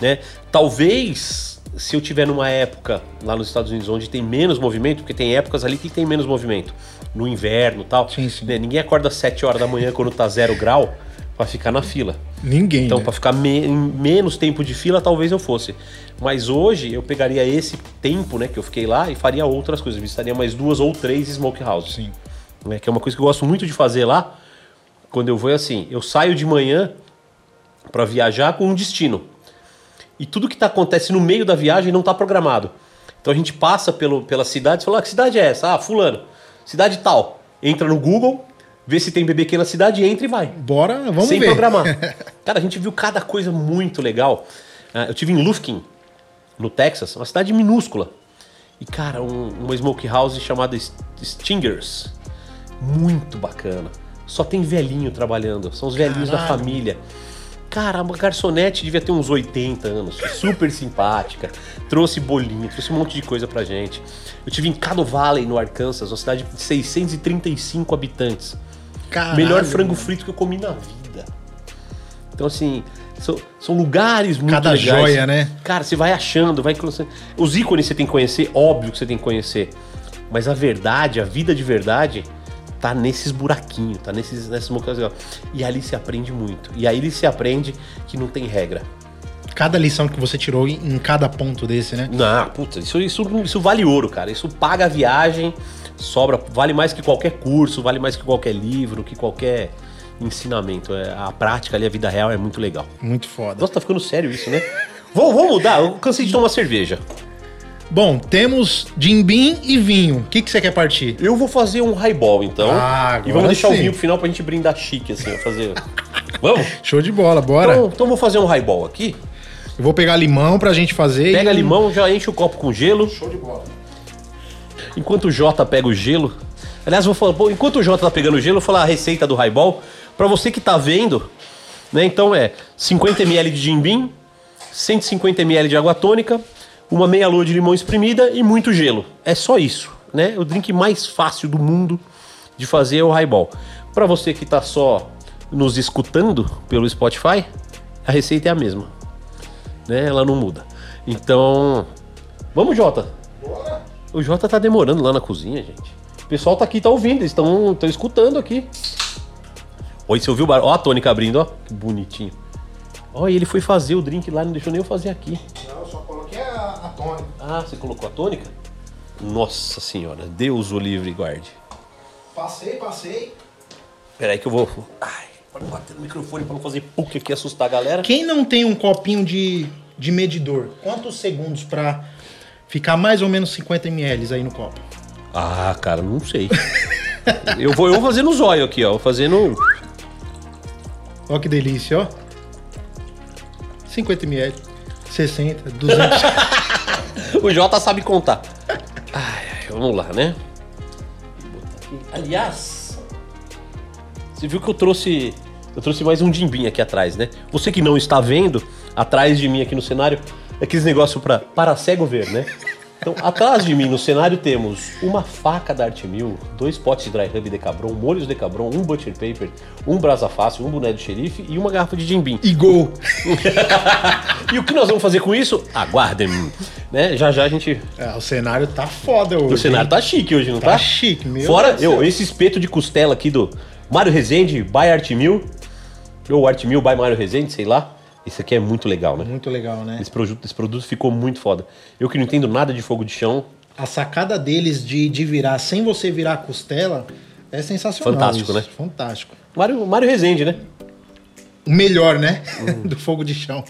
Speaker 2: né? Talvez, se eu tiver numa época lá nos Estados Unidos onde tem menos movimento, porque tem épocas ali que tem menos movimento, no inverno e tal,
Speaker 1: Sim, sim.
Speaker 2: né? ninguém acorda às 7 horas da manhã quando tá zero grau pra ficar na fila.
Speaker 1: Ninguém.
Speaker 2: Então,
Speaker 1: né?
Speaker 2: pra ficar me- em menos tempo de fila, talvez eu fosse. Mas hoje eu pegaria esse tempo, né, que eu fiquei lá e faria outras coisas. Visitaria mais duas ou três smokehouses
Speaker 1: Sim.
Speaker 2: né, que é uma coisa que eu gosto muito de fazer lá. Quando eu vou é assim, eu saio de manhã para viajar com um destino. E tudo que tá, acontece no meio da viagem não tá programado. Então a gente passa pelo, pela cidade e fala, ah, que cidade é essa? Ah, fulano. Cidade tal. Entra no Google, vê se tem BBQ na cidade, entra e vai.
Speaker 1: Bora, vamos
Speaker 2: sem
Speaker 1: ver.
Speaker 2: programar. Cara, a gente viu cada coisa muito legal. Ah, eu tive em Lufkin, no Texas, uma cidade minúscula. E, cara, um, uma smokehouse chamada S- Stingers. Muito bacana. Só tem velhinho trabalhando. São os velhinhos da
Speaker 1: Caralho.
Speaker 2: família. Cara, uma garçonete devia ter uns 80 anos. Super simpática. Trouxe bolinho, trouxe um monte de coisa pra gente. Eu tive em Caddo Valley, no Arkansas, uma cidade de 635 habitantes.
Speaker 1: Caralho.
Speaker 2: Melhor frango frito que eu comi na vida. Então, assim, são, são lugares muito
Speaker 1: Cada
Speaker 2: legais.
Speaker 1: joia, né?
Speaker 2: Cara, você vai achando, vai conhecendo. Os ícones você tem que conhecer, óbvio que você tem que conhecer. Mas a verdade, a vida de verdade, tá nesses buraquinhos, tá nesses, nessas ocasiões. E ali se aprende muito. E aí se aprende que não tem regra.
Speaker 1: Cada lição que você tirou em, em cada ponto desse, né?
Speaker 2: Não, puta, isso, isso, isso vale ouro, cara. Isso paga a viagem, sobra, vale mais que qualquer curso, vale mais que qualquer livro, que qualquer ensinamento. É, a prática ali, a vida real é muito legal.
Speaker 1: Muito foda.
Speaker 2: Nossa, tá ficando sério isso, né? Vou, vou mudar, eu cansei de tomar cerveja.
Speaker 1: Bom, temos Jimbim e vinho. O que, que você quer partir?
Speaker 2: Eu vou fazer um highball, então.
Speaker 1: Ah,
Speaker 2: e vamos deixar
Speaker 1: sim.
Speaker 2: o vinho pro final pra gente brindar chique, assim, fazer. vamos?
Speaker 1: Show de bola, bora.
Speaker 2: Então, então vou fazer um highball aqui.
Speaker 1: Eu vou pegar limão pra gente fazer.
Speaker 2: Pega
Speaker 1: e-
Speaker 2: limão, já enche o copo com gelo.
Speaker 1: Show de bola.
Speaker 2: Enquanto o Jota pega o gelo. Aliás, vou falar, pô, enquanto o Jota tá pegando o gelo, eu vou falar a receita do highball. Pra você que tá vendo, né? Então é 50 ml de bean, 150 ml de água tônica, uma meia lua de limão espremida e muito gelo. É só isso, né? O drink mais fácil do mundo de fazer é o highball. Pra você que tá só nos escutando pelo Spotify, a receita é a mesma, né? Ela não muda. Então, vamos, Jota. O Jota tá demorando lá na cozinha, gente. O pessoal tá aqui, tá ouvindo, eles estão escutando aqui. Oi, você ouviu o barulho? Ó a tônica abrindo, ó. Que bonitinho. Ó, e ele foi fazer o drink lá, não deixou nem eu fazer aqui.
Speaker 1: Não, a, tônica.
Speaker 2: Ah, você colocou a tônica? Nossa senhora, Deus o livre e guarde.
Speaker 1: Passei, passei.
Speaker 2: Peraí que eu vou. Ai, para bater no microfone pra não fazer PUC aqui e assustar a galera.
Speaker 1: Quem não tem um copinho de, de medidor, quantos segundos pra ficar mais ou menos 50 ml aí no copo?
Speaker 2: Ah, cara, não sei. eu, vou, eu vou fazer no zóio aqui, ó. Vou fazer no.
Speaker 1: Ó que delícia, ó. 50 ml, 60, 200.
Speaker 2: o Jota sabe contar. Ai, ai, vamos lá, né? Aliás, você viu que eu trouxe. Eu trouxe mais um dimbim aqui atrás, né? Você que não está vendo, atrás de mim aqui no cenário, é aqueles negócios para para cego ver, né? Então, atrás de mim no cenário temos uma faca da Arte Mil, dois potes de dry rub Decabron, molhos Decabron, um butcher paper, um brasa fácil, um boné do xerife e uma garrafa de Jim
Speaker 1: E gol!
Speaker 2: e o que nós vamos fazer com isso? Aguardem, né? Já já a gente...
Speaker 1: É, o cenário tá foda hoje.
Speaker 2: O cenário
Speaker 1: hein?
Speaker 2: tá chique hoje, não tá?
Speaker 1: Tá chique, meu
Speaker 2: Fora eu, esse espeto de costela aqui do Mário Rezende, by Arte Mil, ou Arte Mil by Mário Rezende, sei lá. Esse aqui é muito legal, né?
Speaker 1: Muito legal, né?
Speaker 2: Esse produto, esse produto ficou muito foda. Eu que não entendo nada de fogo de chão,
Speaker 1: A sacada deles de, de virar sem você virar a costela é sensacional.
Speaker 2: Fantástico,
Speaker 1: isso.
Speaker 2: né?
Speaker 1: Fantástico.
Speaker 2: Mário, Mário Rezende, né?
Speaker 1: O melhor, né?
Speaker 2: Uhum.
Speaker 1: Do fogo de chão.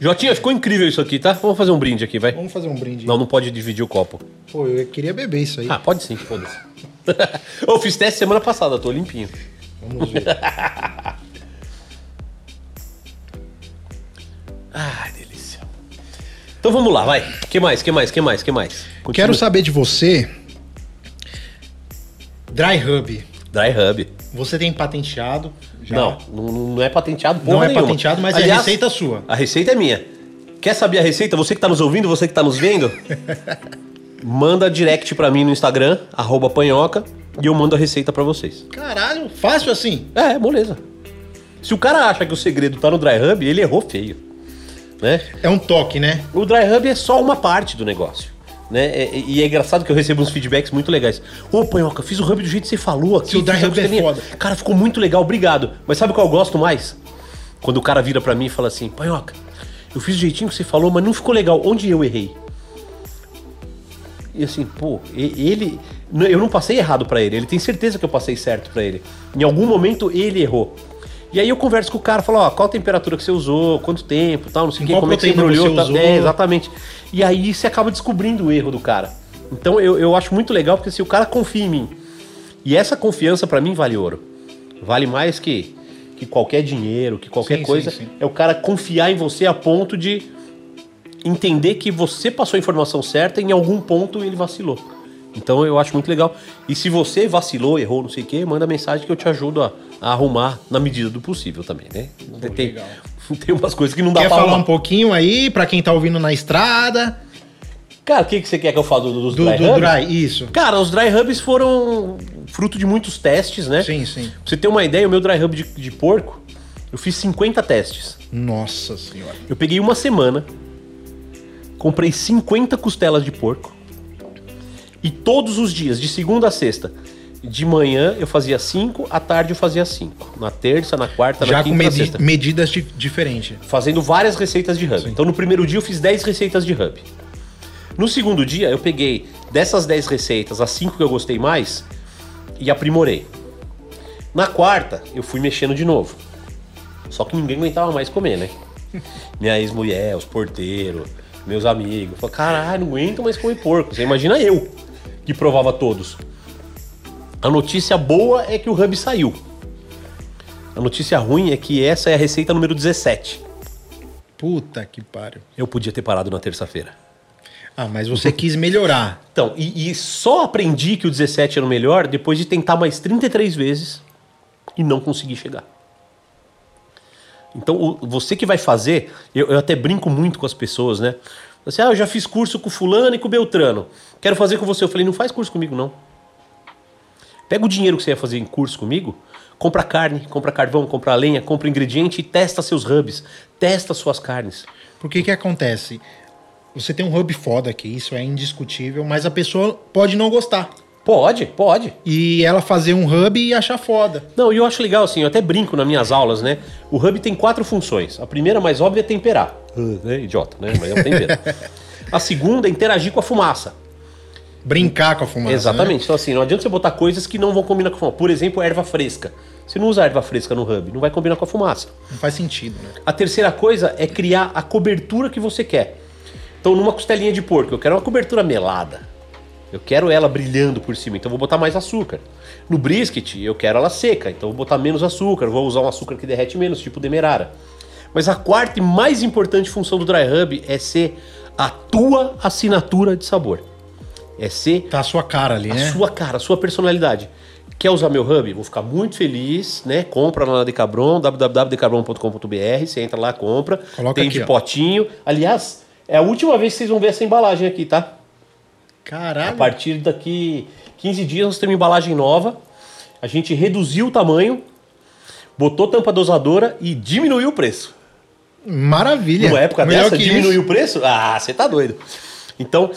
Speaker 2: Jotinha, ficou incrível isso aqui, tá? Vamos fazer um brinde aqui, vai.
Speaker 1: Vamos fazer um brinde.
Speaker 2: Não, não pode dividir o copo.
Speaker 1: Pô, eu queria beber isso aí.
Speaker 2: Ah, pode sim, foda-se. eu fiz teste semana passada, tô limpinho.
Speaker 1: Vamos ver.
Speaker 2: Então vamos lá, vai. Que mais, que mais, que mais, que mais? Continua.
Speaker 1: Quero saber de você. Dry Hub.
Speaker 2: Dry Hub.
Speaker 1: Você tem patenteado? Já?
Speaker 2: Não, não, é patenteado porra
Speaker 1: Não é
Speaker 2: nenhuma.
Speaker 1: patenteado, mas é
Speaker 2: Aliás,
Speaker 1: receita sua.
Speaker 2: A receita é minha. Quer saber a receita? Você que tá nos ouvindo, você que tá nos vendo, manda direct pra mim no Instagram, panhoca, e eu mando a receita pra vocês.
Speaker 1: Caralho, fácil assim.
Speaker 2: É, moleza. Se o cara acha que o segredo tá no Dry Hub, ele errou feio. Né?
Speaker 1: É um toque, né?
Speaker 2: O Dry Hub é só uma parte do negócio. Né? É- E é engraçado que eu recebo uns feedbacks muito legais. Ô, Panhoca, fiz o Hub do jeito que você falou aqui.
Speaker 1: Seu Dry Hub é foda.
Speaker 2: Cara, ficou muito legal, obrigado. Mas sabe qual eu gosto mais? Quando o cara vira pra mim e fala assim, Panhoca, eu fiz do jeitinho que você falou, mas não ficou legal. Onde eu errei? E assim, pô, ele. Eu não passei errado pra ele, ele tem certeza que eu passei certo pra ele. Em algum momento ele errou. E aí eu converso com o cara, falo, ó, qual a temperatura que você usou, quanto tempo, tal, não sei o que, como é que você embrulhou,
Speaker 1: usou?
Speaker 2: É, exatamente. E aí você acaba descobrindo o erro do cara. Então eu, eu acho muito legal, porque se o cara confia em mim, e essa confiança pra mim vale ouro. Vale mais que, que qualquer dinheiro, que qualquer
Speaker 1: Sim,
Speaker 2: coisa.
Speaker 1: sim, sim.
Speaker 2: É o cara confiar em você a ponto de entender que você passou a informação certa e em algum ponto ele vacilou. Então eu acho muito legal. E se você vacilou, errou, não sei o quê, manda mensagem que eu te ajudo a arrumar na medida do possível também, né? tem,
Speaker 1: legal.
Speaker 2: tem umas coisas que não dá
Speaker 1: Quer
Speaker 2: pra
Speaker 1: falar um
Speaker 2: arrumar.
Speaker 1: pouquinho aí pra quem tá ouvindo na estrada?
Speaker 2: Cara, o que, que você quer que eu fale do- dos
Speaker 1: Do,
Speaker 2: dry
Speaker 1: do
Speaker 2: hubs?
Speaker 1: dry, isso.
Speaker 2: Cara, os dry hubs foram fruto de muitos testes, né?
Speaker 1: Sim, sim.
Speaker 2: Pra você ter uma ideia, o meu dry hub de, de porco, eu fiz 50 testes.
Speaker 1: Nossa senhora.
Speaker 2: Eu peguei uma semana, comprei 50 costelas de porco e todos os dias, de segunda a sexta, de manhã eu fazia 5, à tarde eu fazia 5. Na terça, na quarta, na
Speaker 1: Já com
Speaker 2: quinta, na
Speaker 1: medi-
Speaker 2: sexta.
Speaker 1: medidas di- diferentes.
Speaker 2: Fazendo várias receitas de hub. Então no primeiro dia eu fiz 10 receitas de hub. No segundo dia eu peguei dessas 10 receitas, as 5 que eu gostei mais e aprimorei. Na quarta eu fui mexendo de novo. Só que ninguém aguentava mais comer, né? Minha ex-mulher, os porteiros, meus amigos. Falaram, caralho, não aguento mais comer porco. Você imagina eu, que provava todos. A notícia boa é que o hub saiu. A notícia ruim é que essa é a receita número 17.
Speaker 1: Puta que pariu.
Speaker 2: Eu podia ter parado na terça-feira.
Speaker 1: Ah, mas você quis melhorar.
Speaker 2: Então, e, e só aprendi que o 17 era o melhor depois de tentar mais 33 vezes e não conseguir chegar. Então, o- você que vai fazer, eu, eu até brinco muito com as pessoas, né? Você, ah, eu já fiz curso com fulano e com Beltrano. Quero fazer com você. Eu falei, não faz curso comigo, não. Pega o dinheiro que você ia fazer em curso comigo, compra carne, compra carvão, compra lenha, compra ingrediente e testa seus hubs. Testa suas carnes.
Speaker 1: Porque que acontece? Você tem um hub foda aqui, isso é indiscutível, mas a pessoa pode não gostar.
Speaker 2: Pode, pode.
Speaker 1: E ela fazer um hub e achar foda.
Speaker 2: Não, e eu acho legal assim, eu até brinco nas minhas aulas, né? O hub tem quatro funções. A primeira, mais óbvia, é temperar. Uh, é idiota, né? Mas é um tempero. A segunda é interagir com a fumaça.
Speaker 1: Brincar com a fumaça.
Speaker 2: Exatamente.
Speaker 1: né?
Speaker 2: Então, assim, não adianta você botar coisas que não vão combinar com a fumaça. Por exemplo, erva fresca. Você não usa erva fresca no hub, não vai combinar com a fumaça.
Speaker 1: Não faz sentido, né?
Speaker 2: A terceira coisa é criar a cobertura que você quer. Então, numa costelinha de porco, eu quero uma cobertura melada. Eu quero ela brilhando por cima, então eu vou botar mais açúcar. No brisket, eu quero ela seca, então vou botar menos açúcar, vou usar um açúcar que derrete menos, tipo demerara. Mas a quarta e mais importante função do Dry Hub é ser a tua assinatura de sabor. É ser
Speaker 1: Tá a sua cara ali,
Speaker 2: a
Speaker 1: né?
Speaker 2: sua cara, a sua personalidade. Quer usar meu hub? Vou ficar muito feliz, né? Compra lá na Decabron, www.decabron.com.br, você entra lá, compra.
Speaker 1: Coloca
Speaker 2: tem
Speaker 1: aqui,
Speaker 2: de
Speaker 1: ó.
Speaker 2: potinho. Aliás, é a última vez que vocês vão ver essa embalagem aqui, tá? A
Speaker 1: Caralho.
Speaker 2: partir daqui 15 dias nós temos uma embalagem nova. A gente reduziu o tamanho, botou tampa dosadora e diminuiu o preço.
Speaker 1: Maravilha.
Speaker 2: Numa época
Speaker 1: Melhor
Speaker 2: dessa, diminuiu o preço? Ah, você tá doido. Então,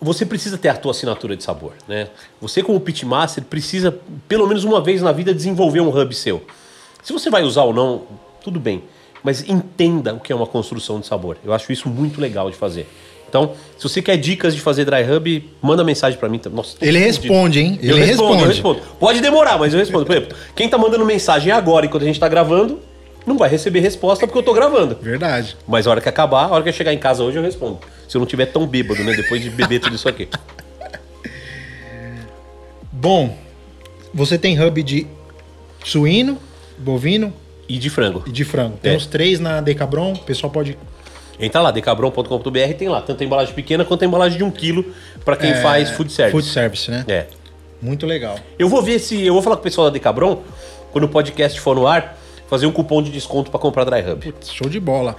Speaker 2: você precisa ter a tua assinatura de sabor, né? Você como pitmaster precisa, pelo menos uma vez na vida, desenvolver um hub seu. Se você vai usar ou não, tudo bem. Mas entenda o que é uma construção de sabor. Eu acho isso muito legal de fazer. Então, se você quer dicas de fazer dry hub, manda mensagem pra mim. Nossa, tô
Speaker 1: Ele responde, hein?
Speaker 2: Eu
Speaker 1: Ele
Speaker 2: respondo, eu
Speaker 1: responde.
Speaker 2: respondo. Pode demorar, mas eu respondo. Por exemplo, quem tá mandando mensagem agora, enquanto a gente tá gravando, não vai receber resposta porque eu tô gravando.
Speaker 1: Verdade.
Speaker 2: Mas a hora que acabar, a hora que eu chegar em casa hoje, eu respondo. Se eu não tiver tão bêbado, né? Depois de beber tudo isso aqui.
Speaker 1: Bom, você tem hub de suíno, bovino
Speaker 2: E de frango.
Speaker 1: e de frango.
Speaker 2: É.
Speaker 1: Tem os três na Decabron. O pessoal pode.
Speaker 2: Entra lá, decabron.com.br tem lá, tanto a embalagem pequena quanto a embalagem de um quilo pra quem faz food service.
Speaker 1: Food service, né?
Speaker 2: É.
Speaker 1: Muito legal.
Speaker 2: Eu vou ver se. Eu vou falar com o pessoal da Decabron, quando o podcast for no ar, fazer um cupom de desconto pra comprar Dry Hub.
Speaker 1: Show de bola.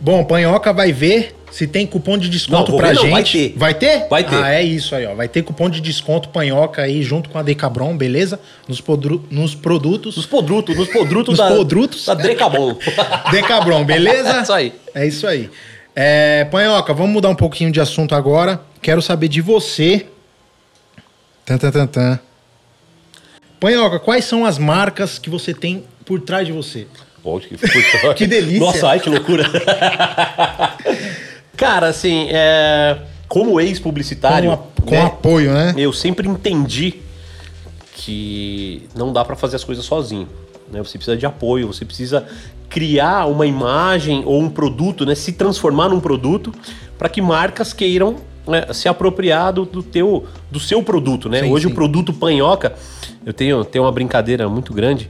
Speaker 1: Bom, Panhoca vai ver se tem cupom de
Speaker 2: Não,
Speaker 1: desconto
Speaker 2: vou
Speaker 1: pra
Speaker 2: ver não,
Speaker 1: gente.
Speaker 2: vai ter.
Speaker 1: Vai ter?
Speaker 2: Vai ter.
Speaker 1: Ah, é isso aí, ó. Vai ter cupom de desconto Panhoca aí junto com a Decabron, beleza? Nos, podru- nos produtos.
Speaker 2: Nos podrutos, nos podrutos
Speaker 1: Nos
Speaker 2: da.
Speaker 1: podrutos?
Speaker 2: Da Decabron.
Speaker 1: Decabron, beleza?
Speaker 2: Isso aí.
Speaker 1: É isso aí. É, Panhoca, vamos mudar um pouquinho de assunto agora. Quero saber de você. Tan, tan, tan, tan. Panhoca, quais são as marcas que você tem por trás de você?
Speaker 2: Que, puta.
Speaker 1: Que delícia.
Speaker 2: Nossa, ai, que loucura. Cara, assim, é, como ex-publicitário,
Speaker 1: Com, a- com
Speaker 2: né,
Speaker 1: apoio, né?
Speaker 2: eu sempre entendi que não dá pra fazer as coisas sozinho. Né? Você precisa de apoio, você precisa criar uma imagem ou um produto, né? se transformar num produto para que marcas queiram né, se apropriar do, do teu, do seu produto. Né?
Speaker 1: Sim,
Speaker 2: Hoje
Speaker 1: sim.
Speaker 2: o produto panhoca, eu tenho, tenho uma brincadeira muito grande.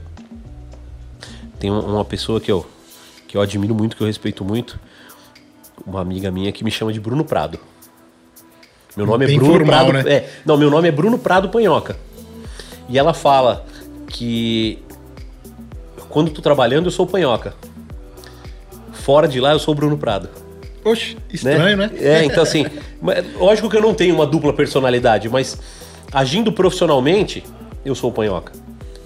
Speaker 2: Tem um- uma pessoa que eu, que eu admiro muito, que eu respeito muito, uma amiga minha que me chama de Bruno Prado. Meu nome
Speaker 1: Bem
Speaker 2: é Bruno
Speaker 1: formal,
Speaker 2: Prado.
Speaker 1: né?
Speaker 2: É, não, meu nome é Bruno Prado Panhoca. E ela fala que quando tô trabalhando eu sou o Panhoca. Fora de lá eu sou o Bruno Prado.
Speaker 1: Oxe, estranho, né?
Speaker 2: É, então assim, lógico que eu não tenho uma dupla personalidade, mas agindo profissionalmente, eu sou o Panhoca.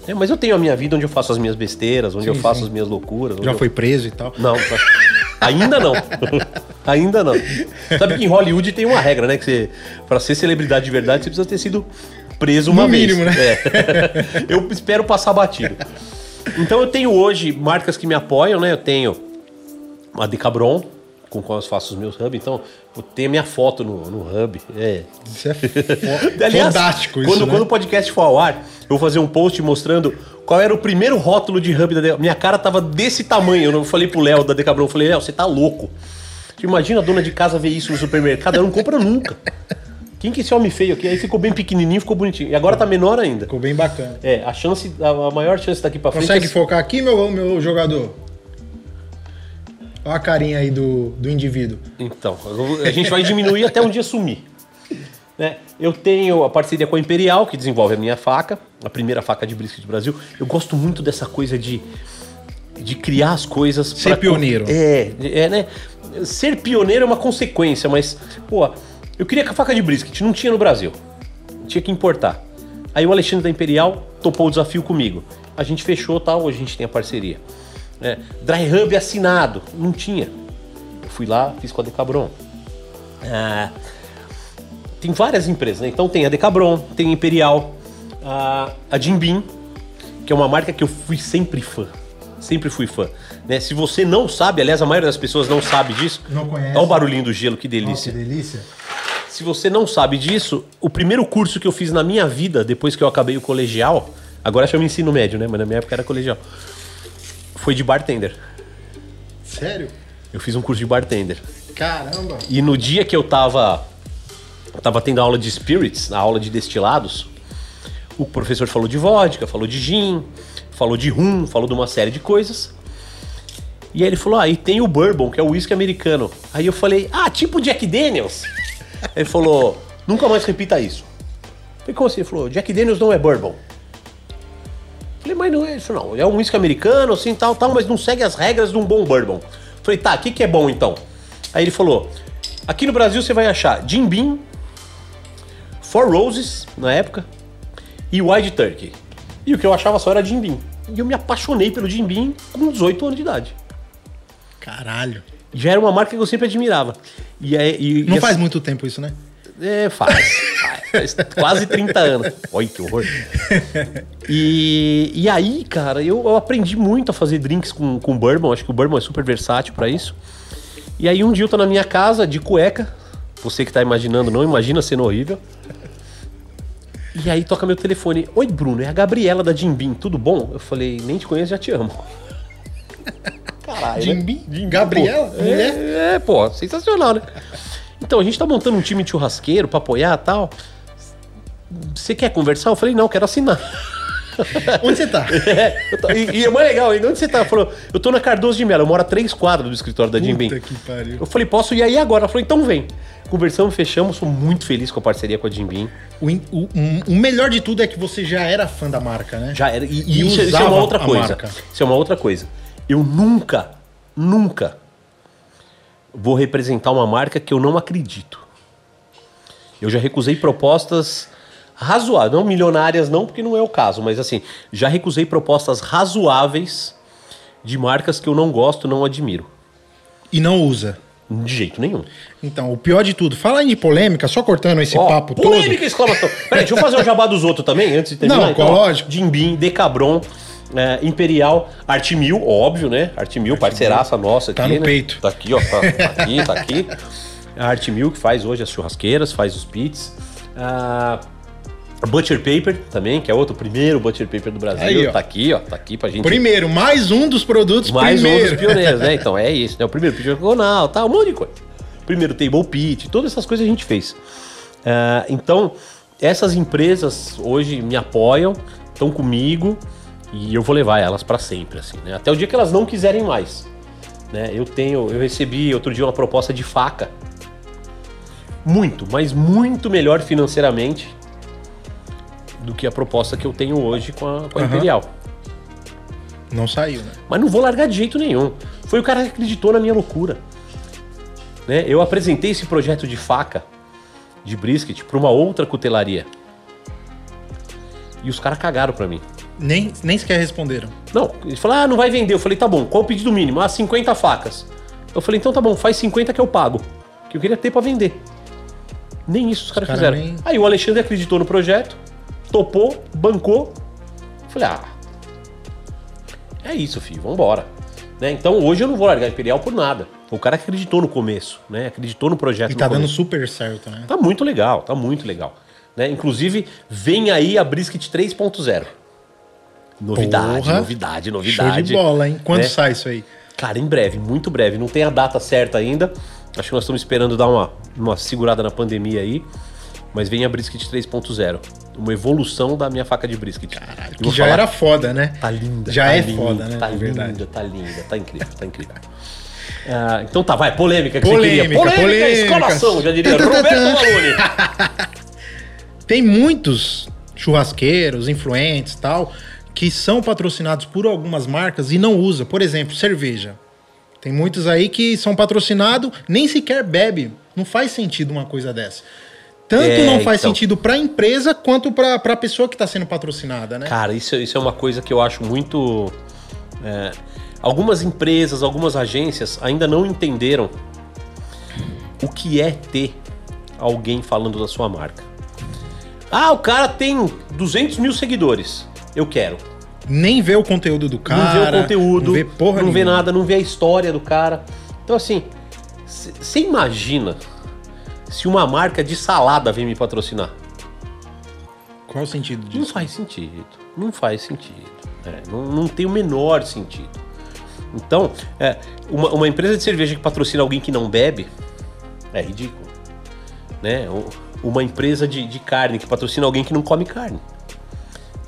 Speaker 2: É, mas eu tenho a minha vida onde eu faço as minhas besteiras, onde
Speaker 1: Sim,
Speaker 2: eu faço
Speaker 1: sim.
Speaker 2: as minhas loucuras.
Speaker 1: Já
Speaker 2: eu-
Speaker 1: foi preso e tal.
Speaker 2: não, tá. ainda não. ainda não. Sabe que em Hollywood tem uma regra, né? Que você, pra ser celebridade de verdade, você precisa ter sido preso uma
Speaker 1: No
Speaker 2: vez.
Speaker 1: mínimo, né?
Speaker 2: É. Eu espero passar batido. Então eu tenho hoje marcas que me apoiam, né? Eu tenho a Decabron, com qual eu faço os meus hubs. Então, tenho a minha foto no, no hub. É,
Speaker 1: Isso é
Speaker 2: Aliás,
Speaker 1: fantástico isso,
Speaker 2: quando,
Speaker 1: né?
Speaker 2: quando o podcast for ao ar, eu vou fazer um post mostrando qual era o primeiro rótulo de hub da Decabron. Minha cara tava desse tamanho. Eu não falei pro Léo da Decabron, eu falei, Léo, você tá louco. Imagina a dona de casa ver isso no supermercado, ela não compra nunca. Quem que é esse homem feio aqui? Aí ficou bem pequenininho, ficou bonitinho. E agora tá menor ainda.
Speaker 1: Ficou bem bacana.
Speaker 2: É, a chance, a, maior chance daqui pra frente...
Speaker 1: Consegue
Speaker 2: é-
Speaker 1: focar aqui, meu, meu jogador? Olha a carinha aí do, do indivíduo.
Speaker 2: Então, a gente vai diminuir até um dia sumir. Né? Eu tenho a parceria com a Imperial, que desenvolve a minha faca, a primeira faca de brisket do Brasil. Eu gosto muito dessa coisa de, de criar as coisas.
Speaker 1: Ser
Speaker 2: pra-
Speaker 1: pioneiro.
Speaker 2: É, é, né? Ser pioneiro é uma consequência, mas, pô, eu queria que a faca de brisket não tinha no Brasil. Tinha que importar. Aí o Alexandre da Imperial topou o desafio comigo. A gente fechou tal, hoje a gente tem a parceria. É, Dry Hub assinado, não tinha. Eu fui lá, fiz com a Decabron. Ah, tem várias empresas, né? Então tem a Decabron, tem a Imperial, a, a Jim Beam, que é uma marca que eu fui sempre fã. Sempre fui fã. Né? Se você não sabe, aliás, a maioria das pessoas não sabe disso.
Speaker 1: Não conhece.
Speaker 2: Olha o barulhinho do gelo, que
Speaker 1: Nossa,
Speaker 2: delícia.
Speaker 1: que delícia.
Speaker 2: Se você não sabe disso, o primeiro curso que eu fiz na minha vida, depois que eu acabei o colegial, agora chama ensino médio, né? Mas na minha época era colegial. Foi de bartender.
Speaker 1: Sério?
Speaker 2: Eu fiz um curso de bartender.
Speaker 1: Caramba.
Speaker 2: E no dia que eu tava, tava tendo aula de spirits, a aula de destilados, o professor falou de vodka, falou de gin, falou de rum, falou de uma série de coisas. E aí ele falou: Ah, e tem o bourbon, que é o uísque americano. Aí eu falei: Ah, tipo Jack Daniels. ele falou: Nunca mais repita isso. Eu falei: Como assim? Ele falou: Jack Daniels não é bourbon. Falei, mas não é isso não. É um uísque americano, assim, tal, tal, mas não segue as regras de um bom bourbon. Falei, tá, o que, que é bom então? Aí ele falou: aqui no Brasil você vai achar Jim Beam, Four Roses, na época, e Wild Turkey. E o que eu achava só era Jim Beam. E eu me apaixonei pelo Jim Beam com 18 anos de idade.
Speaker 1: Caralho.
Speaker 2: Já era uma marca que eu sempre admirava. E, aí- e,
Speaker 1: Não
Speaker 2: e
Speaker 1: faz
Speaker 2: assim-
Speaker 1: muito tempo isso, né?
Speaker 2: é, faz. Faz. Quase 30 anos. Olha que horror. E, e aí, cara, eu, eu aprendi muito a fazer drinks com, com bourbon. Acho que o bourbon é super versátil pra isso. E aí um dia eu tô na minha casa de cueca. Você que tá imaginando, não imagina sendo horrível. E aí toca meu telefone. Oi, Bruno, é a Gabriela da Jim Beam, tudo bom? Eu falei, nem te conheço, já te amo. Caralho. Né?
Speaker 1: Beam? Gabriela?
Speaker 2: Pô,
Speaker 1: Mulher?
Speaker 2: É, é, pô, sensacional, né? Então, a gente tá montando um time de churrasqueiro pra apoiar e tal. Você quer conversar? Eu falei, não, quero assinar.
Speaker 1: Onde você tá?
Speaker 2: É, tô- e, e é mais legal ainda. Onde você tá? Ela falou, eu tô na Cardoso de Mello, eu moro a três quadras do escritório da Jim Beam. Eu falei, posso ir aí agora? Ela falou, então vem. Conversamos, fechamos, sou muito feliz com a parceria com a Jim Beam.
Speaker 1: O, o- o melhor de tudo é que você já era fã da marca, né?
Speaker 2: Já era. E,
Speaker 1: E
Speaker 2: e isso, isso é uma outra coisa.
Speaker 1: marca.
Speaker 2: Isso é uma outra coisa. Eu nunca, nunca vou representar uma marca que eu não acredito. Eu já recusei propostas razoáveis, não milionárias não, porque não é o caso, mas assim, já recusei propostas razoáveis de marcas que eu não gosto, não admiro.
Speaker 1: E não usa.
Speaker 2: De jeito nenhum.
Speaker 1: Então, o pior de tudo, fala de polêmica, só cortando esse
Speaker 2: Ó,
Speaker 1: papo
Speaker 2: polêmica,
Speaker 1: todo.
Speaker 2: exclamação. Peraí, deixa eu fazer o jabá dos outros também, antes de terminar. Então,
Speaker 1: Não, lógico.
Speaker 2: Jim Beam, Decabron, é, Imperial, Artimil, óbvio, né? Artimil, parceiraça nossa aqui,
Speaker 1: Tá no
Speaker 2: né?
Speaker 1: peito.
Speaker 2: Tá aqui, ó. Tá, tá aqui, tá aqui. A Artimil que faz hoje as churrasqueiras, faz os pits. Ah, Butcher Paper também, que é outro primeiro Butcher Paper do Brasil.
Speaker 1: Aí.
Speaker 2: Tá aqui, ó. Tá aqui pra gente
Speaker 1: Primeiro, mais um dos produtos
Speaker 2: mais um
Speaker 1: primeiro.
Speaker 2: dos pioneiros, né? Então é isso, né? O primeiro pitch octagonal, tá? Um monte de coisa. Primeiro table pitch, todas essas coisas a gente fez. Ah, então, essas empresas hoje me apoiam, estão comigo e eu vou levar elas para sempre, assim, né? Até o dia que elas não quiserem mais. Né? Eu tenho, eu recebi outro dia uma proposta de faca. Muito, mas muito melhor financeiramente do que a proposta que eu tenho hoje com a, com a
Speaker 1: Aham.
Speaker 2: Imperial.
Speaker 1: Não saiu, né?
Speaker 2: Mas não vou largar de jeito nenhum. Foi o cara que acreditou na minha loucura. Né? Eu apresentei esse projeto de faca, de brisket, para uma outra cutelaria. E os caras cagaram pra mim.
Speaker 1: Nem, nem sequer responderam.
Speaker 2: Não, eles falaram, ah, não vai vender. Eu falei, tá bom, qual o pedido mínimo? Ah, 50 facas. Eu falei, então tá bom, faz 50 que eu pago. Que eu queria ter pra vender. Nem isso os caras
Speaker 1: caras
Speaker 2: fizeram.
Speaker 1: nem-
Speaker 2: Aí o Alexandre acreditou no projeto, topou, bancou. Falei, ah, é isso, filho, vambora. Né? Então hoje eu não vou largar a Imperial por nada. O cara acreditou no começo, né? Acreditou no projeto
Speaker 1: E
Speaker 2: no
Speaker 1: tá dando
Speaker 2: começo.
Speaker 1: super certo, né?
Speaker 2: Tá muito legal, tá muito legal. Né? Inclusive, vem aí a Brisket 3.0. Novidade,
Speaker 1: Porra.
Speaker 2: novidade, novidade.
Speaker 1: Show de bola, hein? Quando
Speaker 2: né?
Speaker 1: sai isso aí?
Speaker 2: Cara, em breve, muito breve. Não tem a data certa ainda. Acho que nós estamos esperando dar uma, uma segurada na pandemia aí. Mas vem a Brisket 3.0. Uma evolução da minha faca de brisket. Caralho,
Speaker 1: Que já era foda, né?
Speaker 2: Tá linda.
Speaker 1: Já
Speaker 2: tá
Speaker 1: é
Speaker 2: linda,
Speaker 1: foda, né?
Speaker 2: Tá
Speaker 1: verdade.
Speaker 2: linda, tá linda, tá incrível, tá incrível. Ah, então tá, vai, polêmica que você
Speaker 1: Polêmica,
Speaker 2: queria. Polêmica,
Speaker 1: polêmicas.
Speaker 2: exclamação, já diria. Roberto Malone.
Speaker 1: Tem muitos churrasqueiros, influentes e tal, que são patrocinados por algumas marcas e não usa. Por exemplo, cerveja. Tem muitos aí que são patrocinados, nem sequer bebe. Não faz sentido uma coisa dessa. Tanto
Speaker 2: É,
Speaker 1: não faz
Speaker 2: então.
Speaker 1: sentido para a empresa quanto para a pessoa que está sendo patrocinada, né?
Speaker 2: Cara, isso, isso é uma coisa que eu acho muito. é, algumas empresas, algumas agências ainda não entenderam o que é ter alguém falando da sua marca. Ah, o cara tem 200 mil seguidores. Eu quero.
Speaker 1: Nem vê o conteúdo do cara.
Speaker 2: não vê o conteúdo,
Speaker 1: Não vê porra
Speaker 2: não vê
Speaker 1: nenhuma.
Speaker 2: nada, não vê a história do cara. Então, assim, você imagina se uma marca de salada vem me patrocinar?
Speaker 1: Qual o sentido
Speaker 2: Não
Speaker 1: disso?
Speaker 2: faz sentido. Não faz sentido. É, não, não tem o menor sentido. Então, é, uma, uma empresa de cerveja que patrocina alguém que não bebe é ridículo. Né? Uma empresa de, de carne que patrocina alguém que não come carne.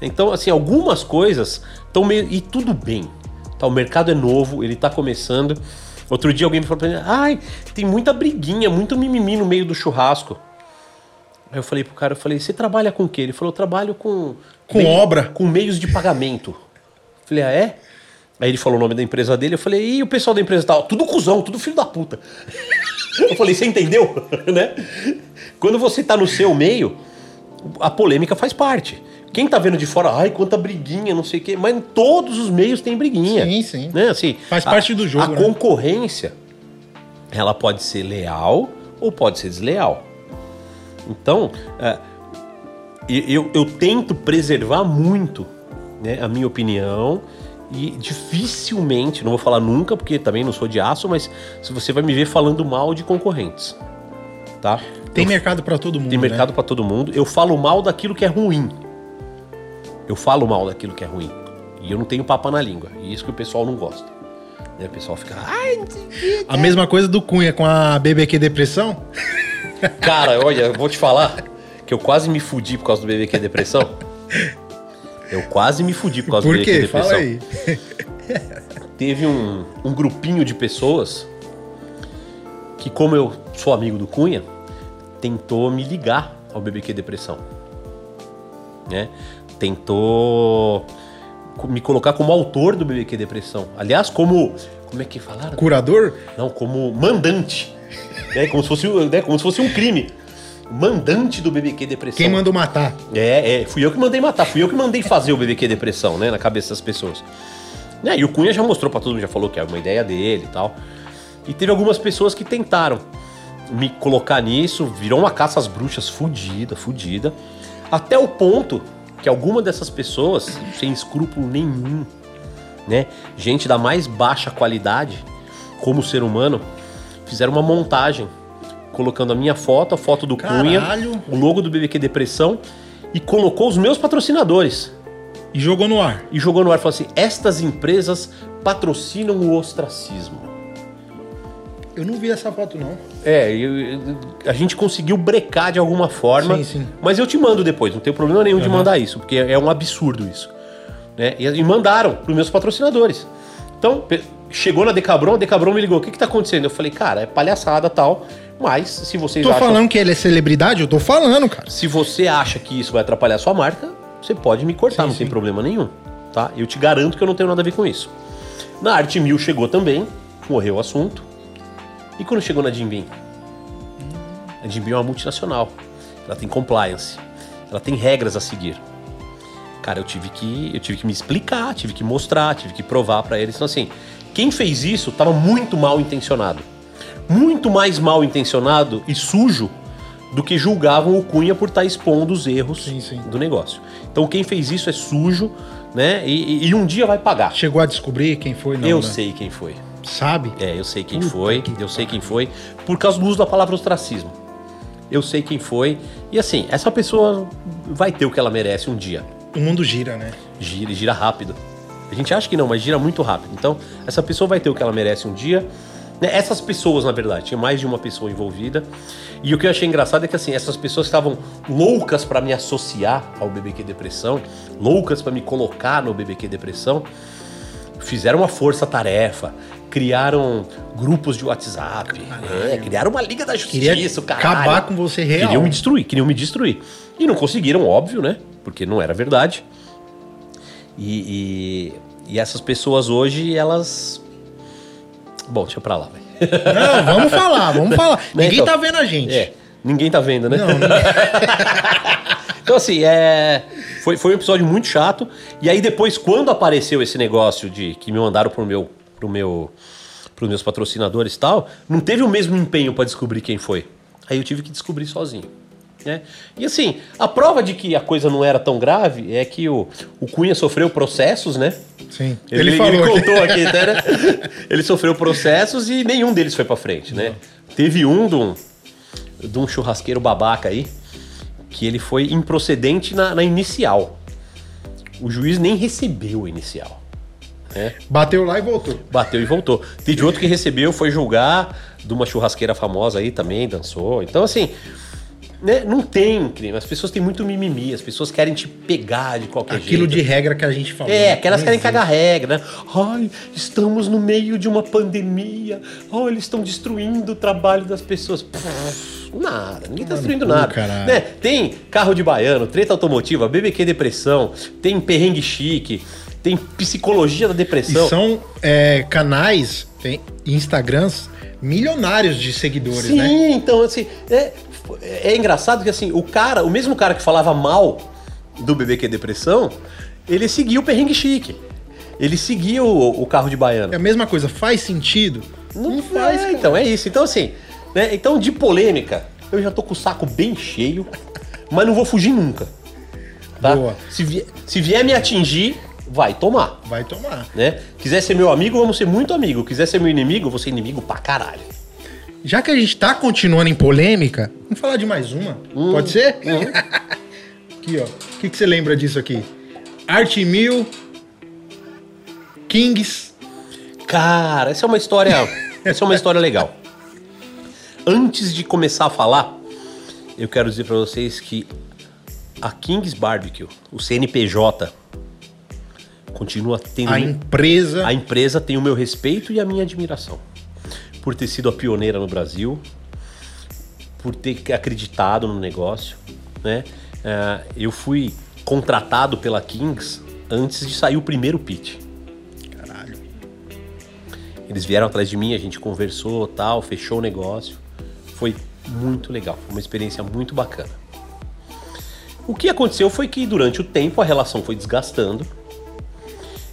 Speaker 2: Então, assim, algumas coisas estão meio. E tudo bem. Tá, o mercado é novo, ele tá começando. Outro dia alguém me falou pra mim: ai, tem muita briguinha, muito mimimi no meio do churrasco. Aí eu falei pro cara, eu falei, você trabalha com o quê? Ele falou, eu trabalho com.
Speaker 1: Com obra.
Speaker 2: Com meios de pagamento. Eu falei, ah, é? Aí ele falou o nome da empresa dele, eu falei, e o pessoal da empresa tal? Tudo cuzão, tudo filho da puta. Eu falei, você entendeu? né? Quando você tá no seu meio, a polêmica faz parte. Quem tá vendo de fora, ai, quanta briguinha, não sei o quê, mas em todos os meios tem briguinha.
Speaker 1: Sim, sim.
Speaker 2: Né? Assim,
Speaker 1: Faz
Speaker 2: a-
Speaker 1: parte do jogo,
Speaker 2: A
Speaker 1: né?
Speaker 2: concorrência, ela pode ser leal ou pode ser desleal. Então, é, eu, eu tento preservar muito né, a minha opinião e dificilmente, não vou falar nunca, porque também não sou de aço, mas se você vai me ver falando mal de concorrentes. Tá?
Speaker 1: Tem
Speaker 2: Eu-
Speaker 1: mercado pra todo mundo.
Speaker 2: tem
Speaker 1: né?
Speaker 2: mercado pra todo mundo. Eu falo mal daquilo que é ruim. Eu falo mal daquilo que é ruim. E eu não tenho papa na língua. E isso que o pessoal não gosta. Né, O pessoal fica, ai.
Speaker 1: A mesma coisa do Cunha com a BBQ Depressão.
Speaker 2: Cara, olha, eu vou te falar que eu quase me fudi por causa do BBQ Depressão. Eu quase me fudi por causa
Speaker 1: Por
Speaker 2: do BBQ? Depressão.
Speaker 1: Fala aí.
Speaker 2: Teve um, um grupinho de pessoas que, como eu sou amigo do Cunha, tentou me ligar ao BBQ Depressão. Né? Tentou me colocar como autor do BBQ Depressão. Aliás, como. Como é que falaram?
Speaker 1: Curador?
Speaker 2: Não, como mandante. né? Como, se fosse, né? como se fosse um crime. Mandante do BBQ Depressão.
Speaker 1: Quem mandou matar?
Speaker 2: É, é, fui eu que mandei matar, fui eu que mandei fazer o BBQ Depressão, né, na cabeça das pessoas. Né, e o Cunha já mostrou pra todo mundo, já falou que é uma ideia dele e tal. E teve algumas pessoas que tentaram me colocar nisso, virou uma caça às bruxas fudida, fudida. Até o ponto que alguma dessas pessoas, sem escrúpulo nenhum, né, gente da mais baixa qualidade, como ser humano, fizeram uma montagem colocando a minha foto, a foto do Cunha,
Speaker 1: Caralho.
Speaker 2: o logo do BBQ Depressão e colocou os meus patrocinadores.
Speaker 1: E jogou no ar.
Speaker 2: E jogou no ar e falou assim: estas empresas patrocinam o ostracismo.
Speaker 1: Eu não vi essa foto, não.
Speaker 2: É, eu- eu- a gente conseguiu brecar de alguma forma.
Speaker 1: Sim, sim.
Speaker 2: Mas eu te mando depois, não tem problema nenhum de
Speaker 1: Aham.
Speaker 2: mandar isso, porque é um absurdo isso. Né? E, e mandaram para os meus patrocinadores. Então, chegou na Decabron, a Decabron me ligou: o que, que tá acontecendo? Eu falei, cara, é palhaçada tal, mas se vocês
Speaker 1: Tô
Speaker 2: acham.
Speaker 1: falando que ele é celebridade? Eu tô falando, cara.
Speaker 2: Se você acha que isso vai atrapalhar a sua marca, você pode me cortar,
Speaker 1: Sim,
Speaker 2: não tem
Speaker 1: sim.
Speaker 2: problema nenhum, tá? Eu te garanto que eu não tenho nada a ver com isso. Na Arte Mil chegou também, morreu o assunto. E quando chegou na Jim Beam? A Jim Beam é uma multinacional. Ela tem compliance. Ela tem regras a seguir. Cara, eu tive que, eu tive que me explicar, tive que mostrar, tive que provar pra eles. Então assim, quem fez isso estava muito mal intencionado. Muito mais mal intencionado e sujo do que julgavam o Cunha por estar expondo os erros
Speaker 1: Sim, sim.
Speaker 2: do negócio. Então quem fez isso é sujo, né? E, e- e um dia vai pagar.
Speaker 1: Chegou a descobrir quem foi, não,
Speaker 2: eu
Speaker 1: né?
Speaker 2: sei quem foi.
Speaker 1: Sabe?
Speaker 2: É, eu sei quem
Speaker 1: Puta
Speaker 2: foi,
Speaker 1: que
Speaker 2: eu sei quem foi, por causa do uso da palavra ostracismo. Eu sei quem foi. E assim, essa pessoa vai ter o que ela merece um dia.
Speaker 1: O mundo gira, né?
Speaker 2: Gira e gira rápido. A gente acha que não, mas gira muito rápido. Então, essa pessoa vai ter o que ela merece um dia. Né, Essas pessoas, na verdade, tinha mais de uma pessoa envolvida. E o que eu achei engraçado é que assim, essas pessoas estavam loucas pra me associar ao BBQ Depressão, loucas pra me colocar no BBQ Depressão, fizeram uma força-tarefa, criaram grupos de WhatsApp, né, criaram uma Liga da Justiça, caralho.
Speaker 1: acabar com você real.
Speaker 2: Queriam me destruir, queriam me destruir. E não conseguiram, óbvio, né? Porque não era verdade. E, e, e essas pessoas hoje, elas. Bom, deixa pra lá, velho.
Speaker 1: Não, vamos falar, vamos falar.
Speaker 2: Né,
Speaker 1: Ninguém
Speaker 2: então?
Speaker 1: tá vendo a gente.
Speaker 2: É, ninguém tá vendo, né?
Speaker 1: Não, não.
Speaker 2: Então, assim, é... foi, foi um episódio muito chato. E aí, depois, quando apareceu esse negócio de que me mandaram pro meu. Pro meu pros meus patrocinadores e tal, não teve o mesmo empenho pra descobrir quem foi. Aí eu tive que descobrir sozinho. Né? E assim, a prova de que a coisa não era tão grave é que o, o Cunha sofreu processos, né?
Speaker 1: Sim.
Speaker 2: Ele, ele, ele contou aqui, né? Ele sofreu processos e nenhum deles foi pra frente, né? Teve um de um, de um churrasqueiro babaca aí, que ele foi improcedente na, na inicial. O juiz nem recebeu o inicial. Né?
Speaker 1: Bateu lá e voltou.
Speaker 2: Bateu e voltou. Teve outro que recebeu, foi julgar de uma churrasqueira famosa aí também, dançou. Então, assim, né, não tem crime. As pessoas têm muito mimimi, as pessoas querem te pegar de qualquer
Speaker 1: Aquilo
Speaker 2: jeito.
Speaker 1: de regra que a gente falou.
Speaker 2: É,
Speaker 1: né?
Speaker 2: aquelas
Speaker 1: Não
Speaker 2: querem
Speaker 1: existe.
Speaker 2: cagar regra, né? Ai, estamos no meio de uma pandemia. Ai, eles estão destruindo o trabalho das pessoas. Pff, nada, ninguém tá
Speaker 1: no
Speaker 2: destruindo nada.
Speaker 1: caralho.
Speaker 2: Né? Tem carro de baiano, treta automotiva, BBQ depressão, tem perrengue chique, tem psicologia da
Speaker 1: E
Speaker 2: depressão.
Speaker 1: são é, canais, tem Instagrams milionários de seguidores,
Speaker 2: Sim,
Speaker 1: né?
Speaker 2: então assim, é, é engraçado que assim, o cara, o mesmo cara que falava mal do BBQ Depressão, ele seguia o perrengue chique. Ele seguia o, o carro de baiano.
Speaker 1: É a mesma coisa, faz sentido?
Speaker 2: Não, faz, então é isso. Então assim, né? Então de polêmica, eu já tô com o saco bem cheio, mas não vou fugir nunca. Tá?
Speaker 1: Boa.
Speaker 2: Se, vier, se vier me atingir, vai tomar.
Speaker 1: Vai tomar.
Speaker 2: Né? Quiser ser meu amigo, vamos ser muito amigo. Quiser ser meu inimigo, vou ser inimigo pra caralho.
Speaker 1: Já que a gente tá continuando em polêmica, vamos falar de mais uma?
Speaker 2: Hum.
Speaker 1: Pode ser? aqui, ó. O que, que você lembra disso aqui? Art Mil, Kings.
Speaker 2: Cara, essa é uma história. essa é uma história legal. Antes de começar a falar, eu quero dizer pra vocês que a Kings Barbecue, o CNPJ, continua tendo.
Speaker 1: A empresa.
Speaker 2: A empresa tem o meu respeito e a minha admiração. Por ter sido a pioneira no Brasil, por ter acreditado no negócio, né? Ah, eu fui contratado pela Kings antes de sair o primeiro pitch.
Speaker 1: Caralho.
Speaker 2: Eles vieram atrás de mim, a gente conversou, tal, fechou o negócio. Foi muito legal, foi uma experiência muito bacana. O que aconteceu foi que durante o tempo a relação foi desgastando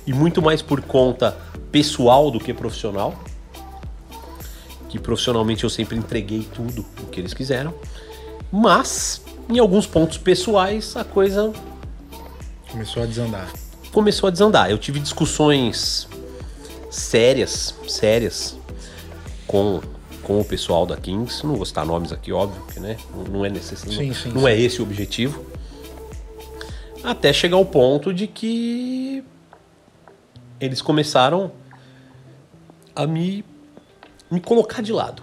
Speaker 2: e muito mais por conta pessoal do que profissional. Que profissionalmente eu sempre entreguei tudo o que eles quiseram, mas em alguns pontos pessoais a coisa
Speaker 1: Começou a desandar.
Speaker 2: começou a desandar. Eu tive discussões sérias, sérias com, com o pessoal da Kings. Não vou citar nomes aqui, óbvio, porque né, não- é necessário,
Speaker 1: Sim, sim,
Speaker 2: não
Speaker 1: sim.
Speaker 2: é esse o objetivo. Até chegar ao ponto de que eles começaram a me, me colocar de lado.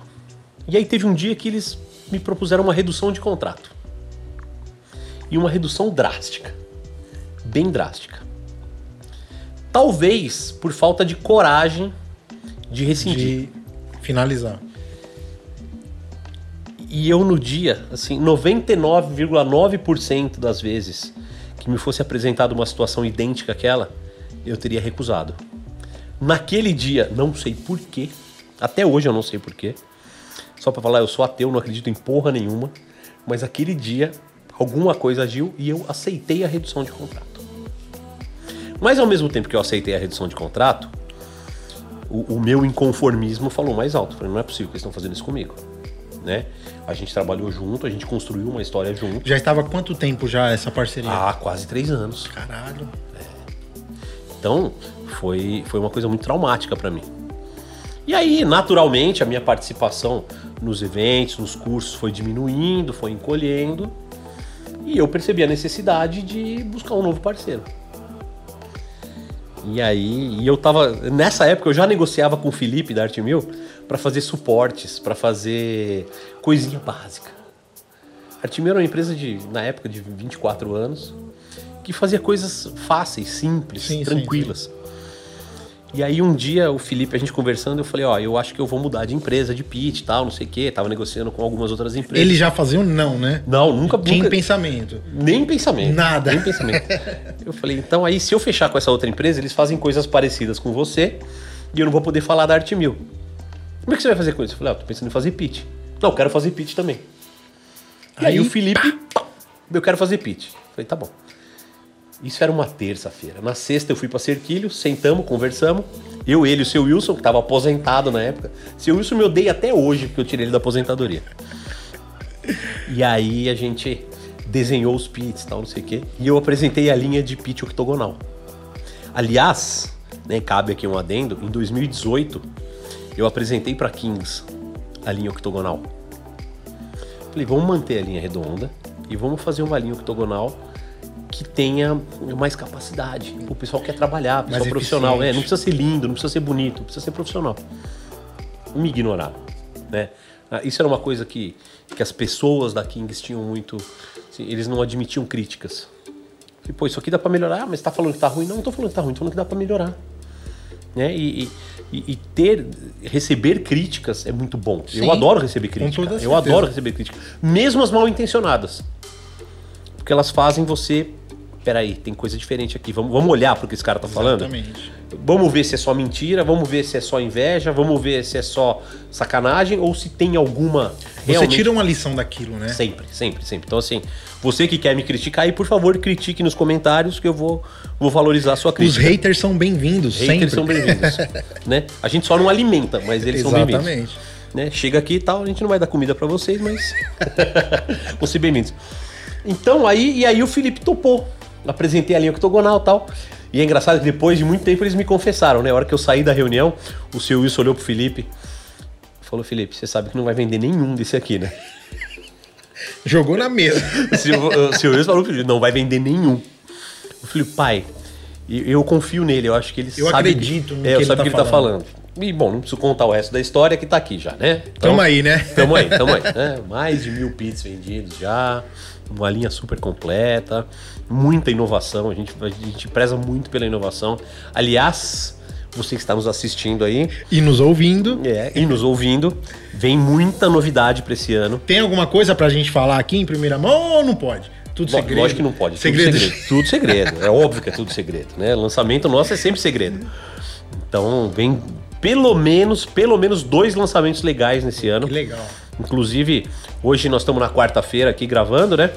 Speaker 2: E aí teve um dia que eles me propuseram uma redução de contrato. E uma redução drástica. Bem drástica. Talvez por falta de coragem de rescindir.
Speaker 1: De finalizar.
Speaker 2: E eu no dia, assim, 99,9% das vezes que me fosse apresentada uma situação idêntica àquela, eu teria recusado. Naquele dia, não sei porquê, até hoje eu não sei porquê, só pra falar, eu sou ateu, não acredito em porra nenhuma, mas aquele dia alguma coisa agiu e eu aceitei a redução de contrato. Mas ao mesmo tempo que eu aceitei a redução de contrato, o, o meu inconformismo falou mais alto. Falei, não é possível que eles estão fazendo isso comigo. Né? A gente trabalhou junto, a gente construiu uma história junto.
Speaker 1: Já estava quanto tempo já essa parceria?
Speaker 2: Há quase três anos.
Speaker 1: Caralho.
Speaker 2: Então, foi, foi uma coisa muito traumática pra mim. E aí, naturalmente, a minha participação nos eventos, nos cursos foi diminuindo, foi encolhendo. E eu percebi a necessidade de buscar um novo parceiro. E aí, e eu tava. Nessa época eu já negociava com o Felipe da Arte Mil para fazer suportes, para fazer coisinha básica. A Arte Mil era uma empresa de, na época, de 24 anos, que fazia coisas fáceis, simples,
Speaker 1: Sim, sim,
Speaker 2: tranquilas. E aí um dia o Felipe, a gente conversando, eu falei, ó, eu acho que eu vou mudar de empresa, de pitch e tal, não sei o quê. Tava negociando com algumas outras empresas.
Speaker 1: Eles já faziam não, né?
Speaker 2: Não, nunca,
Speaker 1: Tinha
Speaker 2: nunca
Speaker 1: pensamento.
Speaker 2: nem pensamento.
Speaker 1: Nada.
Speaker 2: Nem pensamento. Eu falei, então aí se eu fechar com essa outra empresa, eles fazem coisas parecidas com você e eu não vou poder falar da Arte Mil. Como é que você vai fazer com isso? Eu falei, ah, tô pensando em fazer pitch. Não, eu quero fazer pitch também. E aí,
Speaker 1: Aí,
Speaker 2: o Felipe, eu quero fazer pitch. Eu falei, tá bom. Isso era uma terça-feira. Na sexta eu fui pra Cerquilho, sentamos, conversamos. Eu, ele e o seu Wilson, que tava aposentado na época. Seu Wilson me odeia até hoje, porque eu tirei ele da aposentadoria. E aí a gente desenhou os pits tal, não sei o quê. E eu apresentei a linha de pit octogonal. Aliás, né, cabe aqui um adendo, em 2018 eu apresentei para Kings a linha octogonal. Falei, vamos manter a linha redonda e vamos fazer uma linha octogonal que tenha mais capacidade. O pessoal quer trabalhar, o pessoal
Speaker 1: Mais
Speaker 2: profissional. É,
Speaker 1: eficiente.
Speaker 2: não precisa ser lindo, não precisa ser bonito, precisa ser profissional. Me ignoraram, né? Ah, Isso era uma coisa que, que as pessoas da Kings tinham muito. assim, eles não admitiam críticas. Falei, pô, isso aqui dá pra melhorar, mas tá falando que tá ruim? Não, não tô falando que tá ruim, tô falando que dá pra melhorar. Né? E, e- e- e ter, receber críticas é muito bom.
Speaker 1: Sim,
Speaker 2: eu adoro receber crítica.
Speaker 1: toda
Speaker 2: Eu adoro receber crítica. Mesmo as mal intencionadas. Porque elas fazem você. Peraí, tem coisa diferente aqui. Vamos, vamos olhar pro que esse cara tá falando?
Speaker 1: Exatamente.
Speaker 2: Vamos ver se é só mentira, vamos ver se é só inveja, vamos ver se é só sacanagem ou se tem alguma.
Speaker 1: Você
Speaker 2: realmente-
Speaker 1: tira uma lição daquilo, né?
Speaker 2: Sempre, sempre, sempre. Então, assim, você que quer me criticar aí, por favor, critique nos comentários que eu vou, vou valorizar a sua
Speaker 1: Os
Speaker 2: crítica.
Speaker 1: haters são bem-vindos, sempre.
Speaker 2: Haters são bem-vindos. né? A gente só não alimenta, mas eles são bem-vindos.
Speaker 1: Exatamente.
Speaker 2: Né? Chega aqui e tal, a gente não vai dar comida pra vocês, mas vão ser bem-vindos. Então, aí, e aí o Felipe topou. Apresentei a linha octogonal e tal. E é engraçado que depois de muito tempo eles me confessaram, né? A hora que eu saí da reunião, o seu Wilson olhou pro Felipe e falou: Felipe, você sabe que não vai vender nenhum desse aqui, né?
Speaker 1: Jogou na mesa.
Speaker 2: O seu, Wilson falou Felipe: não vai vender nenhum. Eu falei, pai, eu, eu confio nele, eu acho que ele
Speaker 1: Eu
Speaker 2: sabe.
Speaker 1: acredito no
Speaker 2: é,
Speaker 1: que
Speaker 2: eu
Speaker 1: ele
Speaker 2: sabe
Speaker 1: tá
Speaker 2: o que ele tá
Speaker 1: falando.
Speaker 2: falando. E bom, não preciso contar o resto da história que tá aqui já, né? Então,
Speaker 1: Tamo aí, né?
Speaker 2: Tamo aí, tamo aí. né? Mais de mil pits vendidos já, uma linha super completa, muita inovação, a gente, a gente preza muito pela inovação. Aliás, você que está nos assistindo aí
Speaker 1: E nos ouvindo.
Speaker 2: é, e nos ouvindo, vem muita novidade para esse ano.
Speaker 1: Tem alguma coisa pra gente falar aqui em primeira mão ou não pode? Tudo
Speaker 2: Lo-
Speaker 1: segredo.
Speaker 2: Lógico que não pode.
Speaker 1: Segredo.
Speaker 2: Tudo segredo. Tudo segredo. É óbvio que é tudo segredo, né? Lançamento nosso é sempre segredo. Então, vem pelo menos, pelo menos dois lançamentos legais nesse ano.
Speaker 1: Que legal.
Speaker 2: Inclusive, hoje nós estamos na quarta-feira aqui gravando, né?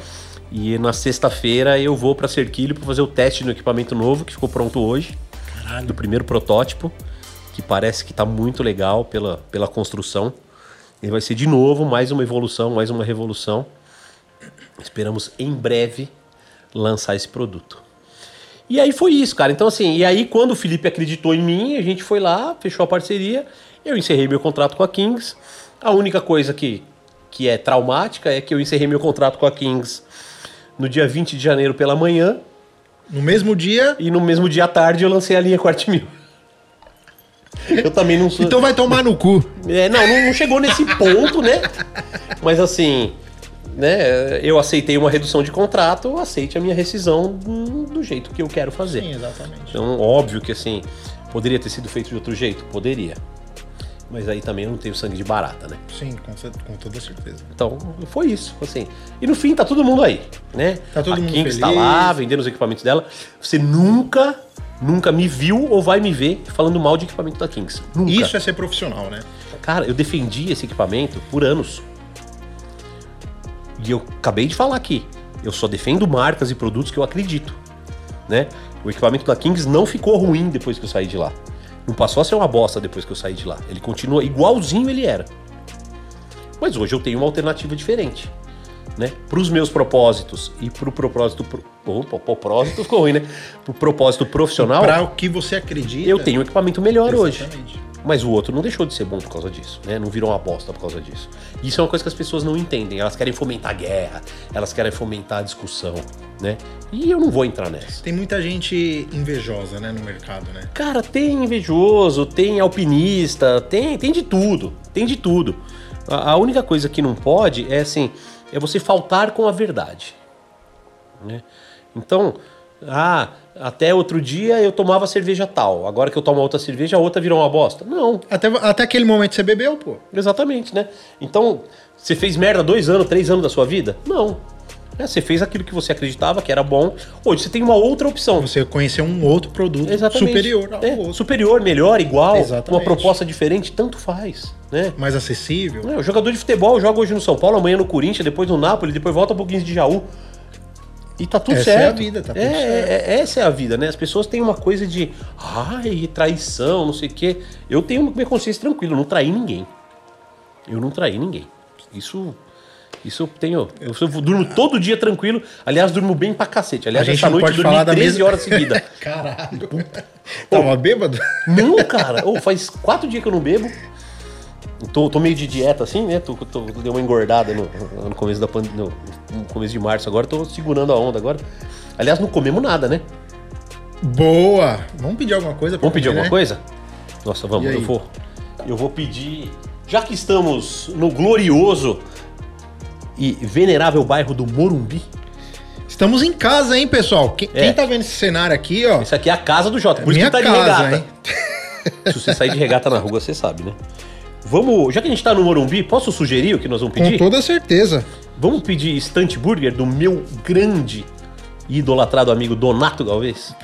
Speaker 2: E na sexta-feira eu vou para Cerquilho para fazer o teste no equipamento novo que ficou pronto hoje,
Speaker 1: Caralho.
Speaker 2: do primeiro protótipo, que parece que tá muito legal pela, pela construção. Ele vai ser de novo mais uma evolução, mais uma revolução. Esperamos em breve lançar esse produto. E aí foi isso, cara. Então, assim, e aí quando o Felipe acreditou em mim, a gente foi lá, fechou a parceria, eu encerrei meu contrato com a Kings. A única coisa que, que é traumática é que eu encerrei meu contrato com a Kings no dia 20 de janeiro pela manhã
Speaker 1: No mesmo dia,
Speaker 2: e no mesmo dia à tarde eu lancei a linha Quart Mil. Eu também não sou.
Speaker 1: então vai tomar no cu.
Speaker 2: É, não, não, não chegou nesse ponto, né? Mas assim, né? Eu aceitei uma redução de contrato, eu aceite a minha rescisão do, do jeito que eu quero fazer.
Speaker 1: Sim, exatamente.
Speaker 2: Então, óbvio que assim, poderia ter sido feito de outro jeito? Poderia. Mas aí também eu não tenho sangue de barata, né?
Speaker 1: Sim, com, com toda certeza.
Speaker 2: Então, foi isso, assim. E no fim tá todo mundo aí, né?
Speaker 1: Tá todo
Speaker 2: a
Speaker 1: mundo
Speaker 2: Kinks tá
Speaker 1: feliz.
Speaker 2: lá, vendendo os equipamentos dela. Você nunca, nunca me viu ou vai me ver falando mal de equipamento da Kings. Nunca.
Speaker 1: Isso é ser profissional, né?
Speaker 2: Cara, eu defendi esse equipamento por anos. E eu acabei de falar aqui. Eu só defendo marcas e produtos que eu acredito. Né? O equipamento da Kings não ficou ruim depois que eu saí de lá. Não passou a ser uma bosta depois que eu saí de lá. Ele continua igualzinho ele era. Mas hoje eu tenho uma alternativa diferente. Né? Para os meus propósitos e para o propósito. Pro... Opa, o propósito ficou ruim, né? Para o propósito profissional,
Speaker 1: Pra o que você acredita.
Speaker 2: eu tenho um equipamento melhor hoje. Mas o outro não deixou de ser bom por causa disso, né? Não virou uma bosta por causa disso. Isso é uma coisa que as pessoas não entendem. Elas querem fomentar a guerra, elas querem fomentar a discussão, né? E eu não vou entrar nessa.
Speaker 1: Tem muita gente invejosa, né, no mercado, né?
Speaker 2: Cara, tem invejoso, tem alpinista, tem, tem de tudo, tem de tudo. A, a única coisa que não pode é assim, é você faltar com a verdade. Né? Então, ah, até outro dia eu tomava cerveja tal, agora que eu tomo outra cerveja, a outra virou uma bosta. Não,
Speaker 1: Até, até aquele momento você bebeu, pô.
Speaker 2: Exatamente, né? Então, você fez merda dois anos, três anos da sua vida? Não. É, você fez aquilo que você acreditava que era bom. Hoje você tem uma outra opção.
Speaker 1: Você conheceu um outro produto
Speaker 2: Exatamente.
Speaker 1: superior ao
Speaker 2: É,
Speaker 1: outro.
Speaker 2: Superior, melhor, igual,
Speaker 1: Exatamente.
Speaker 2: uma proposta diferente, tanto faz, né?
Speaker 1: Mais acessível.
Speaker 2: É, o jogador de futebol joga hoje no São Paulo, amanhã no Corinthians, depois no Napoli, depois volta pro 15 de Jaú. E tá tudo
Speaker 1: Essa é a
Speaker 2: certo.
Speaker 1: vida, tá tudo
Speaker 2: É,
Speaker 1: certo.
Speaker 2: é- é- essa é a vida, né? As pessoas têm uma coisa de, ai, traição, não sei o quê. Eu tenho minha consciência tranquila, eu não traí ninguém. Eu não traí ninguém. Isso Isso eu tenho. Eu, eu durmo todo dia tranquilo. Aliás, durmo bem pra cacete. Aliás, essa noite eu dormi
Speaker 1: falar da
Speaker 2: 13
Speaker 1: mesma-
Speaker 2: horas seguidas.
Speaker 1: Caralho. Tava bêbado?
Speaker 2: Não, cara. Ô, faz quatro dias que eu não bebo. Tô, tô meio de dieta assim, né? Tô, tô, dei uma engordada no, no começo da pand- no, no começo de março. Agora tô segurando a onda agora. Aliás, não comemos nada, né?
Speaker 1: Boa. Vamos pedir alguma coisa? pra
Speaker 2: Vamos pedir
Speaker 1: comer,
Speaker 2: alguma
Speaker 1: né?
Speaker 2: coisa? Nossa, vamos. Eu vou, eu vou pedir. Já que estamos no glorioso e venerável bairro do Morumbi,
Speaker 1: Estamos em casa, hein, pessoal? Quem,
Speaker 2: É.
Speaker 1: quem tá vendo esse cenário aqui, ó?
Speaker 2: essa aqui é a casa do Jota. Por
Speaker 1: minha
Speaker 2: isso que tá de
Speaker 1: casa,
Speaker 2: regata.
Speaker 1: hein?
Speaker 2: Se você sair de regata na rua, você sabe, né? Vamos, já que a gente tá no Morumbi, posso sugerir o que nós vamos
Speaker 1: Com
Speaker 2: pedir?
Speaker 1: toda certeza.
Speaker 2: Vamos pedir Stunt Burger do meu grande e idolatrado amigo Donato Galvez?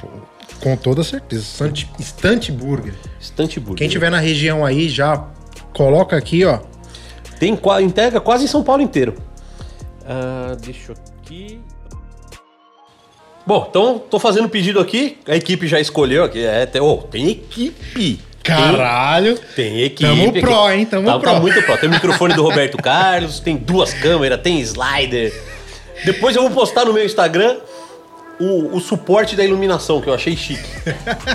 Speaker 1: Com toda certeza. Stunt, Stunt Burger.
Speaker 2: Stunt Burger.
Speaker 1: Quem tiver na região aí, já coloca aqui, ó.
Speaker 2: Tem entrega quase em São Paulo inteiro. Ah, deixa eu aqui. Bom, então tô fazendo pedido aqui. A equipe já escolheu aqui. É, tem, oh, tem equipe.
Speaker 1: Caralho.
Speaker 2: Tem, tem equipe.
Speaker 1: Tamo
Speaker 2: aqui.
Speaker 1: pró, hein? Tamo
Speaker 2: tá,
Speaker 1: pró.
Speaker 2: Tá muito pró. Tem o microfone do Roberto Carlos, tem duas câmeras, tem slider. Depois eu vou postar no meu Instagram o, o suporte da iluminação, que eu achei chique.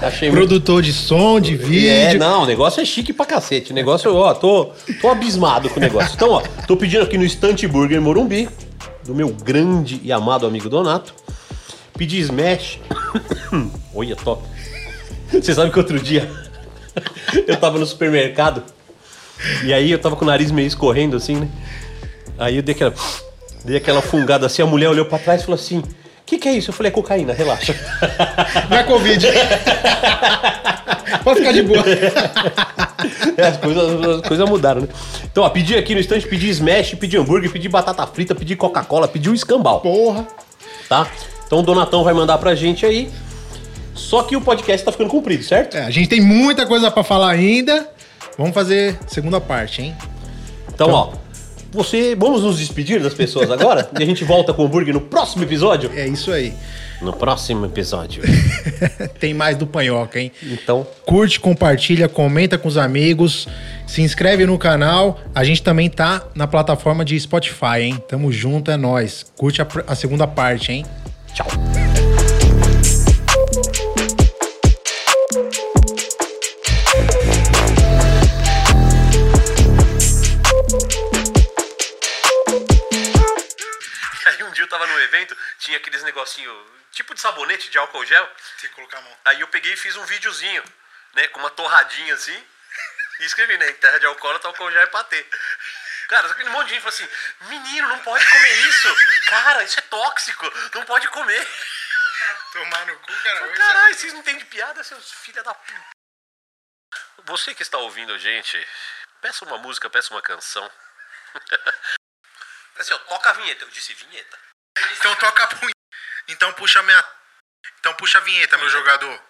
Speaker 2: Achei muito
Speaker 1: Produtor de som, de
Speaker 2: é,
Speaker 1: vídeo.
Speaker 2: não, o negócio é chique pra cacete. O negócio, ó, tô, tô abismado com o negócio. Então, ó, tô pedindo aqui no Estante Burger Morumbi, do meu grande e amado amigo Donato. Pedi smash. Olha, top. Você sabe que outro dia eu tava no supermercado e aí eu tava com o nariz meio escorrendo assim, né? Aí eu dei aquela, dei aquela fungada assim, a mulher olhou pra trás e falou assim: O que, que é isso? Eu falei: É cocaína, relaxa.
Speaker 1: Não é Covid. Pode ficar de boa.
Speaker 2: É, as coisas, as coisas mudaram, né? Então, ó, pedi aqui no estante, pedi smash, pedi hambúrguer, pedi batata frita, pedi Coca-Cola, pedi um escambau,
Speaker 1: Porra.
Speaker 2: tá? Então o Donatão vai mandar pra gente aí. Só que o podcast tá ficando comprido, certo?
Speaker 1: É, a gente tem muita coisa pra falar ainda. Vamos fazer segunda parte, hein?
Speaker 2: Então, ó, você. Vamos nos despedir das pessoas agora? e a gente volta com o hambúrguer no próximo episódio?
Speaker 1: É isso aí.
Speaker 2: No próximo episódio.
Speaker 1: Tem mais do Panhoca, hein?
Speaker 2: Então,
Speaker 1: Curte, compartilha, comenta com os amigos, se inscreve no canal. A gente também tá na plataforma de Spotify, hein? Tamo junto, é nóis. Curte a, a segunda parte, hein?
Speaker 2: tchau. Negocinho, tipo de sabonete de álcool gel.
Speaker 1: Tem que colocar a mão.
Speaker 2: Aí eu peguei e fiz um videozinho, né, com uma torradinha assim, e escrevi, né, em terra de alcoólatra, álcool gel é patê. Cara, aquele monte de gente falou assim, menino, não pode comer isso. Cara, isso é tóxico, não pode comer.
Speaker 1: Tomar no cu, cara.
Speaker 2: Caralho, vocês não entendem de piada, seus filha da puta. Você que está ouvindo a gente, peça uma música, peça uma canção. assim, ó, toca a vinheta. Eu disse vinheta.
Speaker 1: Então toca a punheta. Então puxa a minha. Então puxa a vinheta, meu jogador.